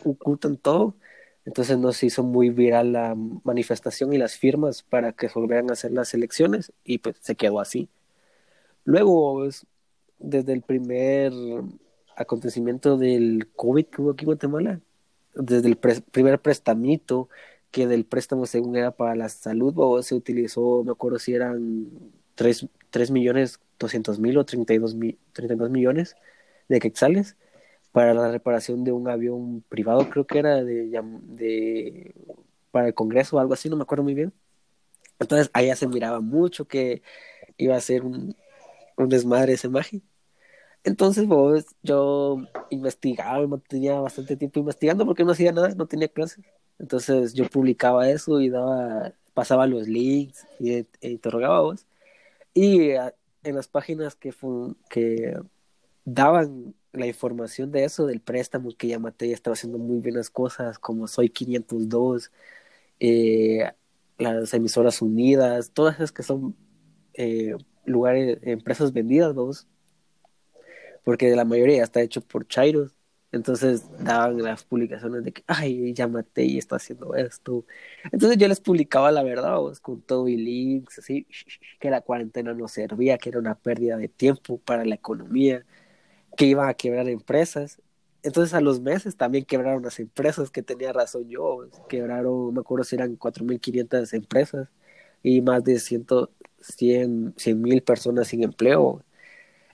ocultan todo, entonces no se hizo muy viral la manifestación y las firmas para que volvieran a hacer las elecciones y pues se quedó así. Luego, desde el primer acontecimiento del COVID que hubo aquí en Guatemala, desde el primer prestamito, que del préstamo según era para la salud, o se utilizó, me acuerdo si eran 3, millones 200 mil o 32, mi- 32 millones de quetzales para la reparación de un avión privado, creo que era de, de para el Congreso o algo así, no me acuerdo muy bien. Entonces allá se miraba mucho que iba a ser un, un desmadre ese magia. Entonces, pues, yo investigaba, tenía bastante tiempo investigando porque no hacía nada, no tenía clases. Entonces, yo publicaba eso y daba, pasaba los links y e, e interrogaba vos. Y a- en las páginas que, fun- que daban la información de eso, del préstamo que Yamatei estaba haciendo muy buenas cosas, como Soy 502, eh, las emisoras unidas, todas esas que son eh, lugares, empresas vendidas, vamos, porque la mayoría está hecho por Chairos. Entonces daban las publicaciones de que, ay, Yamatei está haciendo esto. Entonces yo les publicaba la verdad, vos, con todo y links, así, que la cuarentena no servía, que era una pérdida de tiempo para la economía, que iban a quebrar empresas. Entonces a los meses también quebraron las empresas, que tenía razón yo, quebraron, no me acuerdo si eran 4.500 empresas y más de 100 mil personas sin empleo.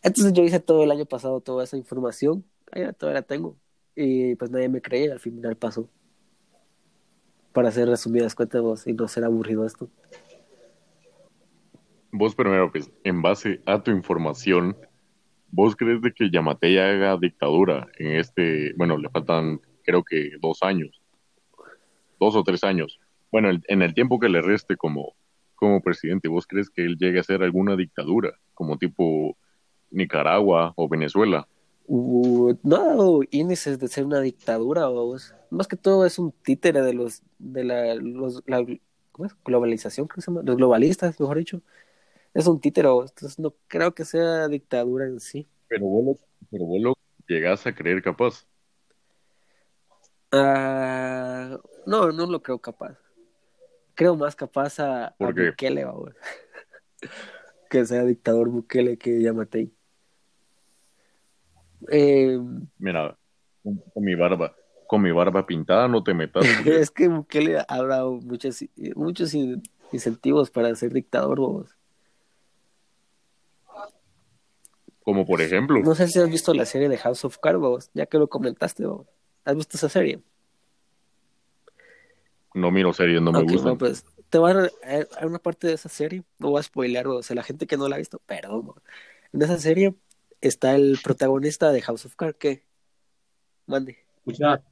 Entonces yo hice todo el año pasado toda esa información, ya todavía la tengo, y pues nadie me creía, al final pasó. Para hacer resumidas cuentas vos y no ser aburrido esto. Vos primero, pues, en base a tu información, ¿Vos crees de que Yamatei haga dictadura en este, bueno, le faltan creo que dos años, dos o tres años? Bueno, en el tiempo que le reste como, como presidente, ¿vos crees que él llegue a hacer alguna dictadura, como tipo Nicaragua o Venezuela? Uh, no índices de ser una dictadura, vos. Más que todo es un títere de los, de la, los, la ¿cómo es? globalización, creo que se llama, los globalistas, mejor dicho es un títero, entonces no creo que sea dictadura en sí. Pero vos lo, pero vos lo llegás a creer capaz. Uh, no, no lo creo capaz. Creo más capaz a, a Bukele ahora. que sea dictador Bukele que Yamatei. Eh, Mira, con, mi barba, con mi barba pintada no te metas. es que Bukele ha dado muchos, muchos incentivos para ser dictador, vos. Como por ejemplo. No sé si has visto la serie de House of Cards, ya que lo comentaste, ¿has visto esa serie? No miro series, no me gusta. pues te voy a dar una parte de esa serie, no voy a spoilear, o sea, la gente que no la ha visto, perdón. En esa serie está el protagonista de House of Cards, ¿qué? Mande. Escucha.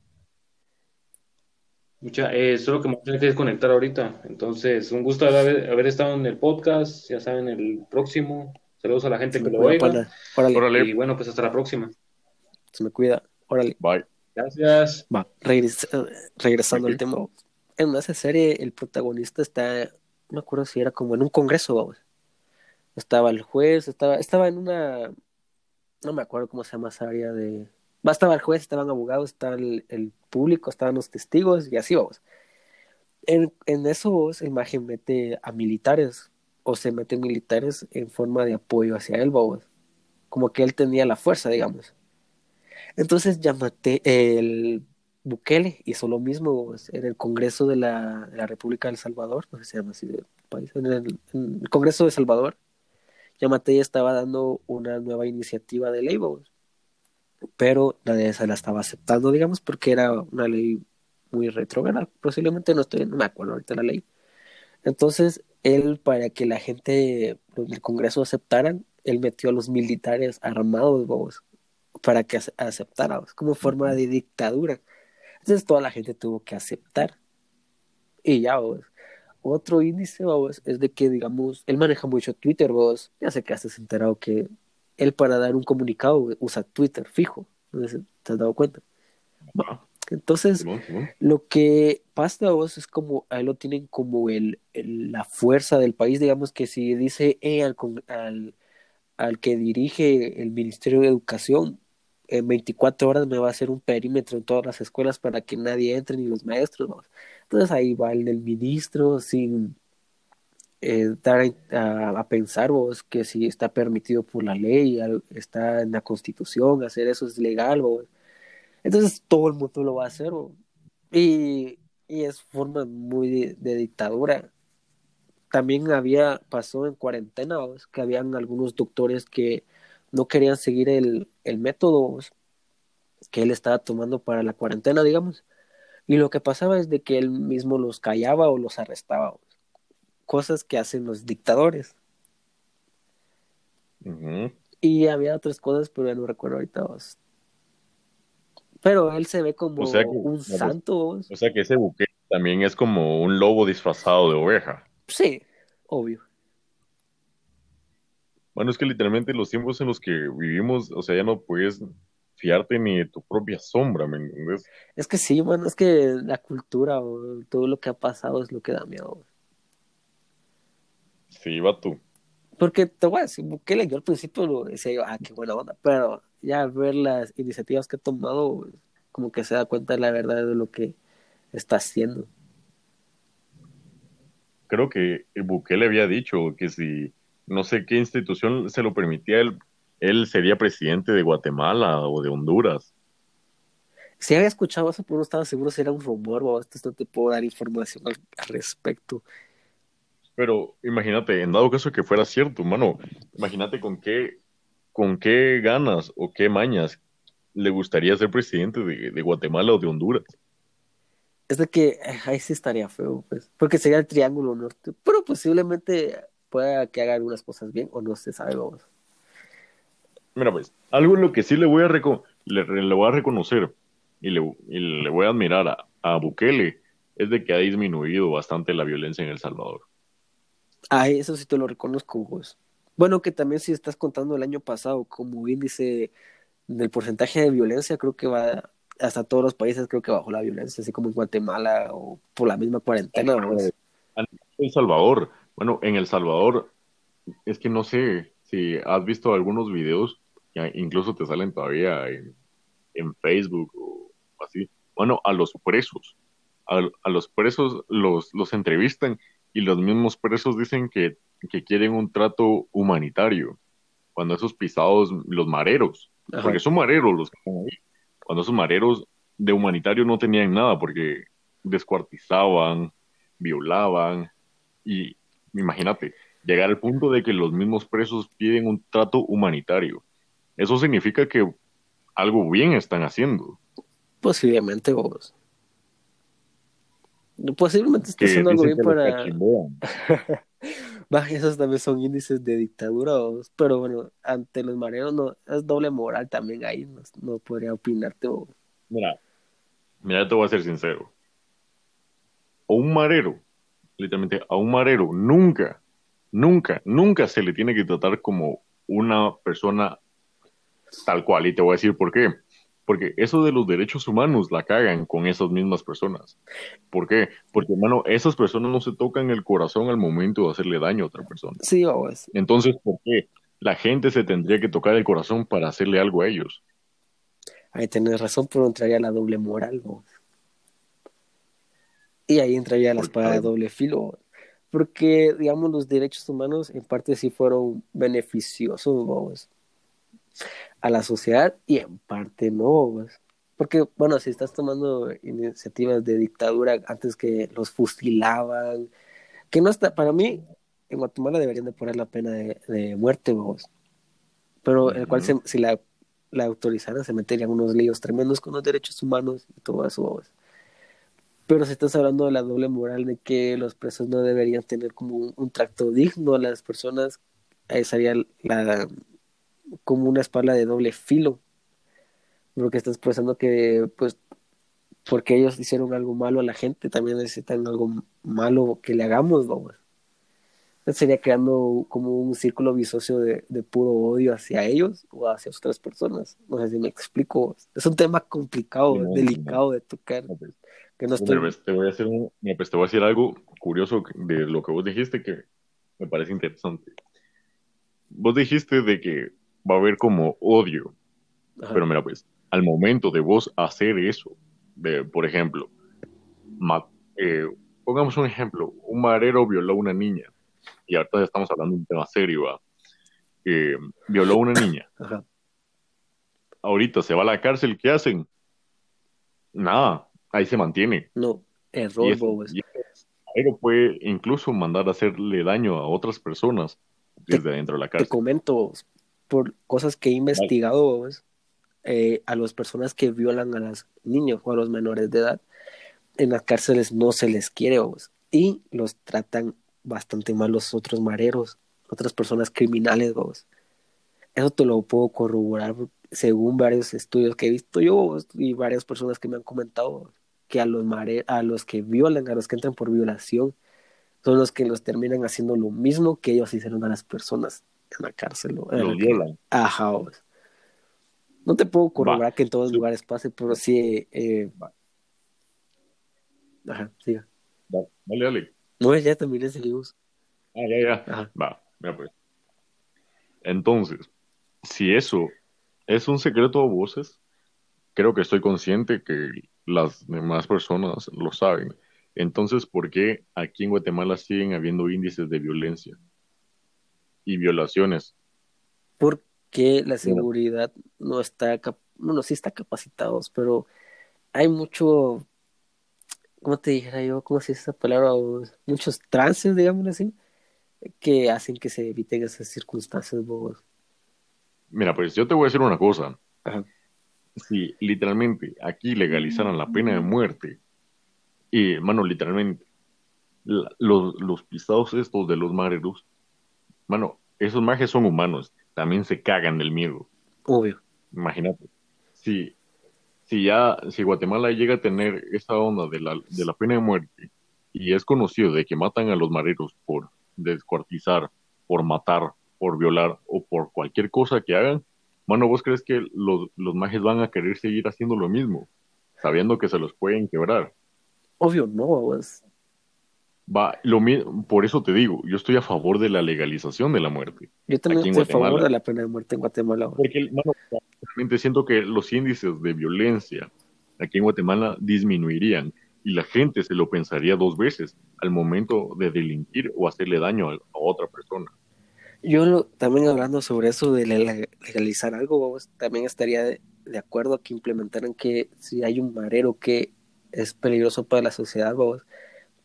Escucha, eh, solo que me tengo que desconectar ahorita. Entonces, un gusto haber, haber estado en el podcast. Ya saben, el próximo Saludos a la gente que lo oiga. Órale. Y bueno, pues hasta la próxima. Se me cuida. Órale. Bye. Gracias. Va, regresando al tema. En esa serie, el protagonista está, no me acuerdo si era como en un congreso, vamos. Estaba el juez, estaba, estaba en una, no me acuerdo cómo se llama esa área de... Va, el juez, estaban abogados, estaba el, el público, estaban los testigos y así vamos. En, en eso, esa imagen mete a militares o se meten militares en forma de apoyo hacia él, como que él tenía la fuerza, digamos. Entonces llamate el Bukele hizo lo mismo en el Congreso de la, República del Salvador, no sé si se llama así de país, en el, Congreso de Salvador, Yamate estaba dando una nueva iniciativa de ley, pero nadie se la estaba aceptando, digamos, porque era una ley muy retrógrada, posiblemente no estoy, no me acuerdo ahorita la ley. Entonces él para que la gente del Congreso aceptaran, él metió a los militares armados, para que aceptaran, como forma de dictadura. Entonces toda la gente tuvo que aceptar. Y ya, Otro índice, es de que, digamos, él maneja mucho Twitter, vos. Ya sé que has enterado que él para dar un comunicado usa Twitter fijo. ¿Te has dado cuenta? Entonces, lo que pasa vos es como, a él lo tienen como el, la fuerza del país, digamos que si dice eh, al, al, al, que dirige el Ministerio de Educación, en 24 horas me va a hacer un perímetro en todas las escuelas para que nadie entre, ni los maestros. Entonces ahí va el ministro sin eh, dar a, pensar vos que si está permitido por la ley, está en la constitución, hacer eso es legal. Vos entonces todo el mundo lo va a hacer, y, y, es forma muy de, dictadura. También había, pasó en cuarentena, que habían algunos doctores que no querían seguir el, el método que él estaba tomando para la cuarentena, digamos. Y lo que pasaba es de que él mismo los callaba o los arrestaba. Cosas que hacen los dictadores. Y había otras cosas, pero ya no recuerdo ahorita. Pero él se ve como un santo. O sea que ese buque también es como un lobo disfrazado de oveja. Sí, obvio. Bueno, es que literalmente los tiempos en los que vivimos, o sea, ya no puedes fiarte ni de tu propia sombra, ¿me entiendes? Es que sí, mano, es que la cultura todo lo que ha pasado es lo que da miedo. Sí, va tú. Porque te voy a decir, Bukele, yo al principio lo decía yo, ah, qué buena onda, pero ya al ver las iniciativas que ha tomado, como que se da cuenta de la verdad de lo que está haciendo. Creo que Bukele había dicho que si no sé qué institución se lo permitía, él, él sería presidente de Guatemala o de Honduras. Sí había escuchado eso, pero no estaba seguro si era un rumor o esto no te puedo dar información al, al respecto. Pero imagínate, en dado caso que fuera cierto, mano, imagínate con qué, con qué ganas o qué mañas le gustaría ser presidente de, de Guatemala o de Honduras. Es de que eh, ahí sí estaría feo, pues, porque sería el Triángulo Norte, pero posiblemente pueda que haga algunas cosas bien o no se sabe, vamos. Mira, pues, algo en lo que sí le voy a, reco- le, le voy a reconocer y le, y le voy a admirar a, a Bukele es de que ha disminuido bastante la violencia en El Salvador. Ay, eso sí te lo reconozco, vos. Bueno, que también si estás contando el año pasado como índice del porcentaje de violencia, creo que va hasta todos los países, creo que bajó la violencia, así como en Guatemala o por la misma cuarentena, vos. El Salvador, bueno, en El Salvador, es que no sé si has visto algunos videos, que incluso te salen todavía en, en Facebook o así. Bueno, a los presos, a, a los presos los, los entrevistan y los mismos presos dicen que, que quieren un trato humanitario. Cuando esos pisados, los mareros, Ajá. porque son mareros los que están ahí, cuando esos mareros de humanitario no tenían nada porque descuartizaban, violaban y imagínate, llegar al punto de que los mismos presos piden un trato humanitario. Eso significa que algo bien están haciendo. Posiblemente, vos. Posiblemente esté haciendo algo bien para... Va, esos también son índices de dictadura, vos. pero bueno, ante los mareros no, es doble moral también ahí, no, no podría opinarte. vos. Mira, mira, te voy a ser sincero. A un marero, literalmente, a un marero nunca, nunca, nunca se le tiene que tratar como una persona tal cual. Y te voy a decir por qué. Porque eso de los derechos humanos la cagan con esas mismas personas. ¿Por qué? Porque, hermano, esas personas no se tocan el corazón al momento de hacerle daño a otra persona. Sí. Entonces, ¿por qué? La gente se tendría que tocar el corazón para hacerle algo a ellos. Ahí tenés razón, pero entraría la doble moral, vos. Y ahí entraría la espada de doble filo, porque, digamos, los derechos humanos en parte sí fueron beneficiosos, a la sociedad y en parte no. Porque, bueno, si estás tomando iniciativas de dictadura antes que los fusilaban, que no está, para mí, en Guatemala deberían de poner la pena de, de muerte, vos. Pero el cual, se- si la, la autorizaran, se meterían unos líos tremendos con los derechos humanos y todo eso. Pero si estás hablando de la doble moral de que los presos no deberían tener como un, un trato digno a las personas, ahí sería la, como una espalda de doble filo. Porque estás pensando que, pues, porque ellos hicieron algo malo a la gente, también necesitan algo malo que le hagamos, vamos. Entonces sería creando como un círculo vicioso de, de puro odio hacia ellos o hacia otras personas. No sé si me explico. Es un tema complicado, no, delicado de tocar, No, pues, que no estoy... Mira, pues, te voy a hacer un- mira, pues, te voy a decir algo curioso de lo que vos dijiste que me parece interesante. Vos dijiste de que va a haber como odio, Ajá. pero mira, pues, al momento de vos hacer eso, de, por ejemplo, eh, pongamos un ejemplo, un marero violó a una niña, y ahorita estamos hablando de un tema serio, ¿va? Eh, violó a una niña, Ajá. ahorita se va a la cárcel, ¿qué hacen? Nada, ahí se mantiene. No, error, ese marero puede incluso mandar a hacerle daño a otras personas desde dentro de la Te cárcel. comento por cosas que he investigado, bobos, eh, a las personas que violan a los niños o a los menores de edad, en las cárceles no se les quiere, bobos, y los tratan bastante mal los otros mareros, otras personas criminales, bobos. Eso te lo puedo corroborar según varios estudios que he visto yo y varias personas que me han comentado que a los mare a los que violan, a los que entran por violación, son los que los terminan haciendo lo mismo que ellos hicieron a las personas en la cárcel. ¿no? Los que- violan. Ajá. No te puedo corroborar que en todos los lugares pase, pero sí. Eh... Ajá, siga. Dale, dale. No, ya terminé seguimos. Ah, ya, ya. Ajá. Va, mira pues. Entonces, si eso es un secreto a voces, creo que estoy consciente que las demás personas lo saben. Entonces, ¿por qué aquí en Guatemala siguen habiendo índices de violencia y violaciones? Porque la seguridad no está, bueno, sí está capacitados, pero hay mucho, ¿cómo te dijera yo? ¿Cómo se dice esa palabra? Muchos trances, digamos así, que hacen que se eviten esas circunstancias bobas. Mira, pues yo te voy a decir una cosa. Ajá. Si literalmente aquí legalizaran la pena de muerte, y, mano, literalmente, la- los, los pisados estos de los mareros, mano, esos majes son humanos, también se cagan del miedo. Obvio. Imagínate. Si, si ya, si Guatemala llega a tener esa onda de la, de la pena de muerte y es conocido de que matan a los mareros por descuartizar, por matar, por violar o por cualquier cosa que hagan, mano, ¿vos crees que los, los majes van a querer seguir haciendo lo mismo? Sabiendo que se los pueden quebrar. Obvio, no, babos. Va, lo por eso te digo, yo estoy a favor de la legalización de la muerte. Yo también estoy a favor Guatemala. de la pena de muerte en Guatemala. Porque, mano, realmente siento que los índices de violencia aquí en Guatemala disminuirían y la gente se lo pensaría dos veces al momento de delinquir o hacerle daño a, a otra persona. Yo lo- también hablando sobre eso de le- legalizar algo, también estaría de, acuerdo a que implementaran que si hay un marero que es peligroso para la sociedad, babos,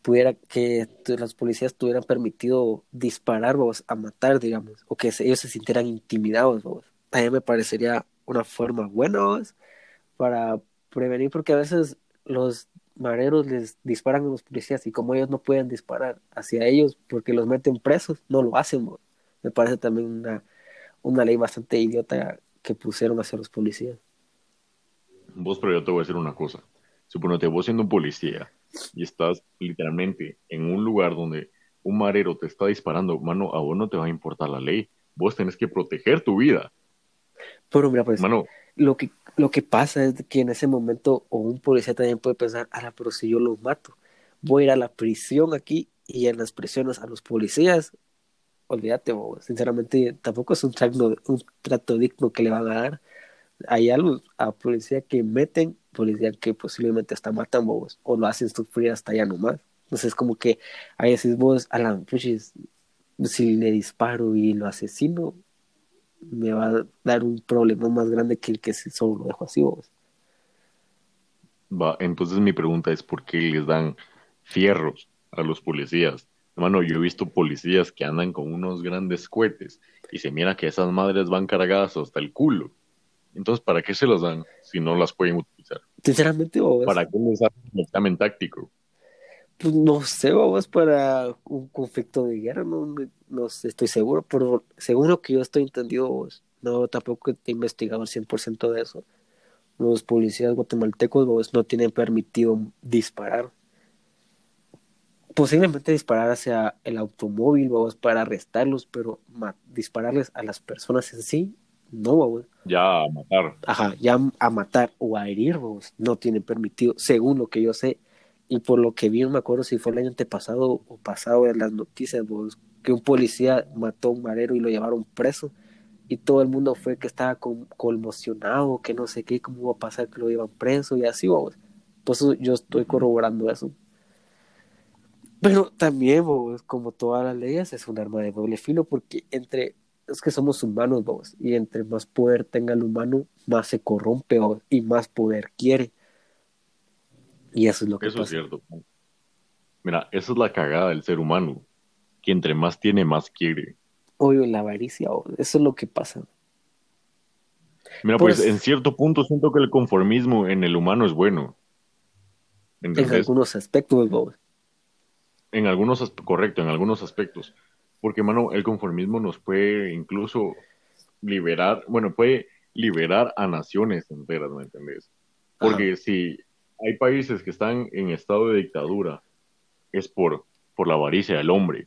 pudiera que los policías tuvieran permitido disparar, babos, a matar, digamos, o que ellos se sintieran intimidados, babos. También me parecería una forma buena, para prevenir, porque a veces los mareros les disparan a los policías y como ellos no pueden disparar hacia ellos porque los meten presos, no lo hacen, me parece también una, una ley bastante idiota que pusieron hacia los policías. Vos, pero yo te voy a decir una cosa. Suponete, vos siendo un policía y estás literalmente en un lugar donde un marero te está disparando, mano, a vos no te va a importar la ley. Vos tenés que proteger tu vida. Pero mira, pues Mano, lo que, lo que pasa es que en ese momento o un policía también puede pensar, ah, pero si yo los mato, voy a ir a la prisión aquí y en las prisiones a los policías, olvídate, bobo. sinceramente tampoco es un trato, un trato digno que le van a dar. Hay algo a policía que meten, policía que posiblemente hasta matan bobos o lo hacen sufrir hasta allá nomás. Entonces es como que ahí decís vos, Alan, puchis, si le disparo y lo asesino, me va a dar un problema más grande que el que si solo lo dejo así, bobos. va, entonces mi pregunta es ¿por qué les dan fierros a los policías? Hermano, yo he visto policías que andan con unos grandes cohetes y se mira que esas madres van cargadas hasta el culo. Entonces, ¿para qué se las dan si no las pueden utilizar? Sinceramente, bobos, ¿Para qué les hacen el examen táctico? pues no sé, bobos, para un conflicto de guerra, no, no sé, estoy seguro, pero según lo que yo estoy entendido, bobos, no, tampoco he investigado al 100% de eso. Los policías guatemaltecos, bobos, no tienen permitido disparar. Posiblemente disparar hacia el automóvil, bobos, para arrestarlos, pero dispararles a las personas en sí, no, bobos. Ya a matar. Ajá, ya a matar o a herir, bobos, no tienen permitido, según lo que yo sé. Y por lo que vi, no me acuerdo si fue el año antepasado o pasado en las noticias, bobos, que un policía mató a un marero y lo llevaron preso. Y todo el mundo fue que estaba con- conmocionado, que no sé qué, cómo iba a pasar que lo llevan preso y así. Por eso yo estoy corroborando eso. Pero también, bobos, como todas las leyes, es un arma de doble filo porque entre es que somos humanos, vos, y entre más poder tenga el humano, más se corrompe vos, y más poder quiere. Y eso es lo que Eso es pasa. cierto. Mira, esa es la cagada del ser humano. Que entre más tiene, más quiere. Obvio, la avaricia, vos, eso es lo que pasa. Mira, pues, Pues- en cierto punto siento que el conformismo en el humano es bueno. En algunos aspectos, vos. En algunos, correcto, en algunos aspectos. Porque, mano, el conformismo nos puede incluso liberar, bueno, puede liberar a naciones enteras, ¿me entendés? Porque si hay países que están en estado de dictadura, es por, por la avaricia del hombre.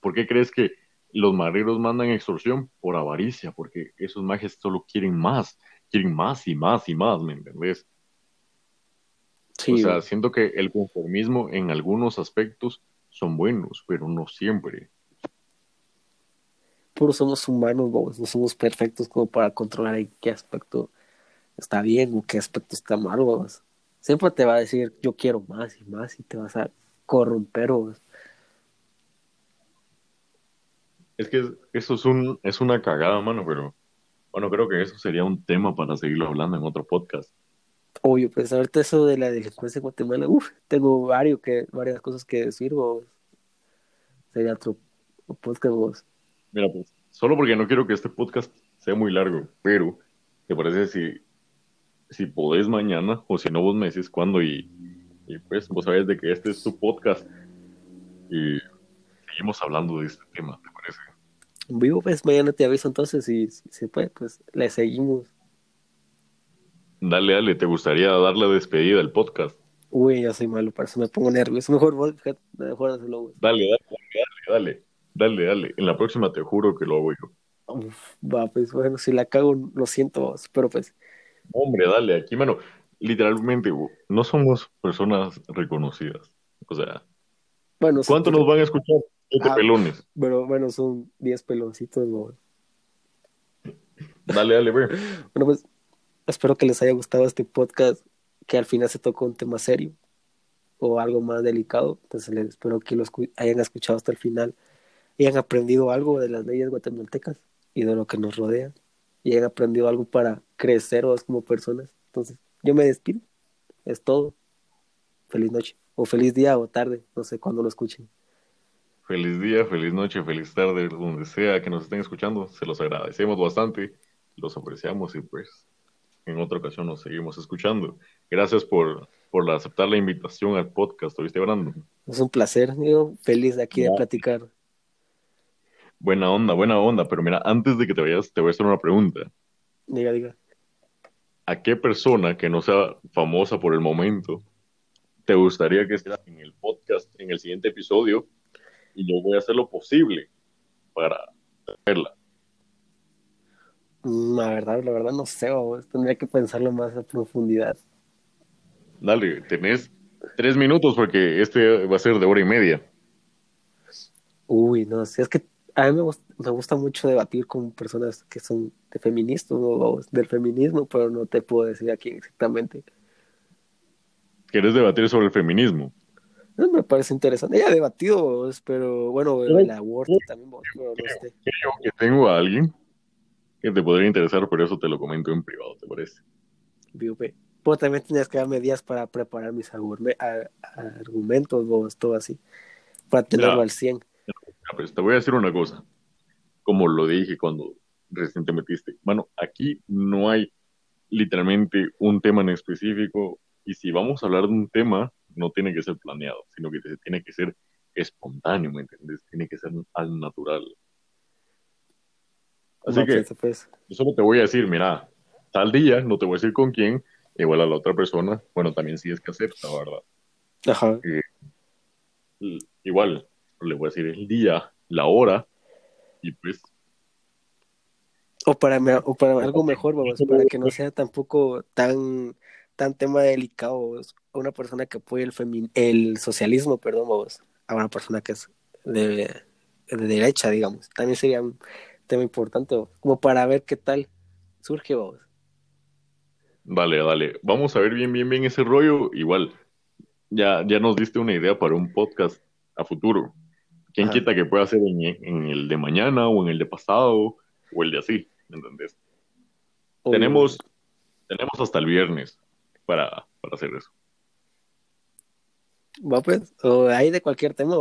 ¿Por qué crees que los mareros mandan extorsión por avaricia, porque esos majes solo quieren más, quieren más y más y más, ¿me entendés? Sí, O sea, siento que el conformismo en algunos aspectos son buenos, pero no siempre. puro somos humanos, no somos perfectos como para controlar en qué aspecto está bien o qué aspecto está mal. Siempre te va a decir, yo quiero más y más y te vas a corromper, vos. Es que eso es un, es una cagada, mano, pero bueno, creo que eso sería un tema para seguirlo hablando en otro podcast. Obvio, pues ahorita eso de la delincuencia en Guatemala, uff, tengo varios que, varias cosas que decir, vos. Sería otro podcast, vos. Mira, pues, solo porque no quiero que este podcast sea muy largo, pero ¿te parece si, si podés mañana, o si no, vos me decís cuándo y, y pues vos sabés de que este es tu podcast y seguimos hablando de este tema, ¿te parece? Vivo, pues mañana te aviso entonces y si se puede, pues le seguimos. Dale, dale, ¿te gustaría dar la despedida al podcast? Uy, yo soy malo, para eso me pongo nervioso. Mejor mejor hacerlo vos. Dale, dale, dale, dale, dale, dale. En la próxima te juro que lo hago yo. Uf, va, pues bueno, si la cago, lo siento, pero pues, Hombre, dale, aquí, mano, literalmente, no somos personas reconocidas. O sea, bueno, sí, ¿cuánto nos van a escuchar? Siete Ah. pelones. pero bueno, son 10 peloncitos, vos. Dale, dale, ve. Bueno, pues espero que les haya gustado este podcast, que al final se tocó un tema serio o algo más delicado. Entonces les espero que lo escu- hayan escuchado hasta el final y hayan aprendido algo de las leyes guatemaltecas y de lo que nos rodea y hayan aprendido algo para crecer vos como personas. Entonces, yo me despido. Es todo. Feliz noche o feliz día o tarde, no sé cuándo lo escuchen. Feliz día, feliz noche, feliz tarde, donde sea que nos estén escuchando. Se los agradecemos bastante, los apreciamos y pues en otra ocasión nos seguimos escuchando. Gracias por, por aceptar la invitación al podcast, ¿oíste, Brandon? Es un placer, digo, feliz de aquí de platicar. Buena onda, buena onda, pero mira, antes de que te vayas, te voy a hacer una pregunta. Diga, diga. ¿A qué persona que no sea famosa por el momento te gustaría que esté en el podcast en el siguiente episodio? Y yo voy a hacer lo posible para verla. Mm, La verdad, la verdad no sé, vos. tendría que pensarlo más a profundidad. Dale, tenés tres minutos porque este va a ser de hora y media. Uy, no sé, es que a mí me, gust- me gusta mucho debatir con personas que son de feministas o del feminismo, pero no te puedo decir aquí exactamente. ¿Quieres debatir sobre el feminismo? No, me parece interesante. Ya he debatido, vos, pero bueno, el aborto también, vos, pero no sé. Creo que tengo a alguien que te podría interesar, pero eso te lo comento en privado, ¿te parece? VP. Pero también tenías que darme días para preparar mis argumentos, vos, todo así, para tenerlo Ya. al 100. Ah, pues te voy a decir una cosa. Como lo dije cuando recién te metiste. Bueno, aquí no hay literalmente un tema en específico. Y si vamos a hablar de un tema, no tiene que ser planeado, sino que tiene que ser espontáneo, ¿me entiendes? Tiene que ser al natural. Así que pues, pues, yo solo te voy a decir, mira, tal día, no te voy a decir con quién, igual a la otra persona, bueno, también si es que acepta, ¿verdad? ajá. L- Igual, le voy a decir el día, la hora, y pues O para, me- o para algo mejor, vamos, para que no sea tampoco tan, tan tema delicado, vamos. Una persona que apoye el, femin el socialismo, perdón, vamos, a una persona que es de, de derecha, digamos. También sería un tema importante, como para ver qué tal surge, vamos. Dale, dale. Vamos a ver bien, bien, bien ese rollo. Igual, ya, ya nos diste una idea para un podcast a futuro. ¿Quién Ajá. quita que pueda ser en, en el de mañana o en el de pasado o el de así? ¿Me entendés? Tenemos, tenemos hasta el viernes para, para hacer eso. Va, pues, o hay de cualquier tema,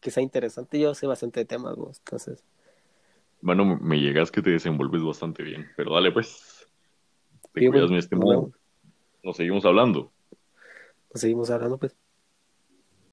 que sea interesante. Yo sé bastante de temas, entonces, Bueno, me llegas que te desenvolves bastante bien. Pero dale, pues. Te Sí, cuidas, bueno, mi estimado. Nos seguimos hablando. nos seguimos hablando, pues.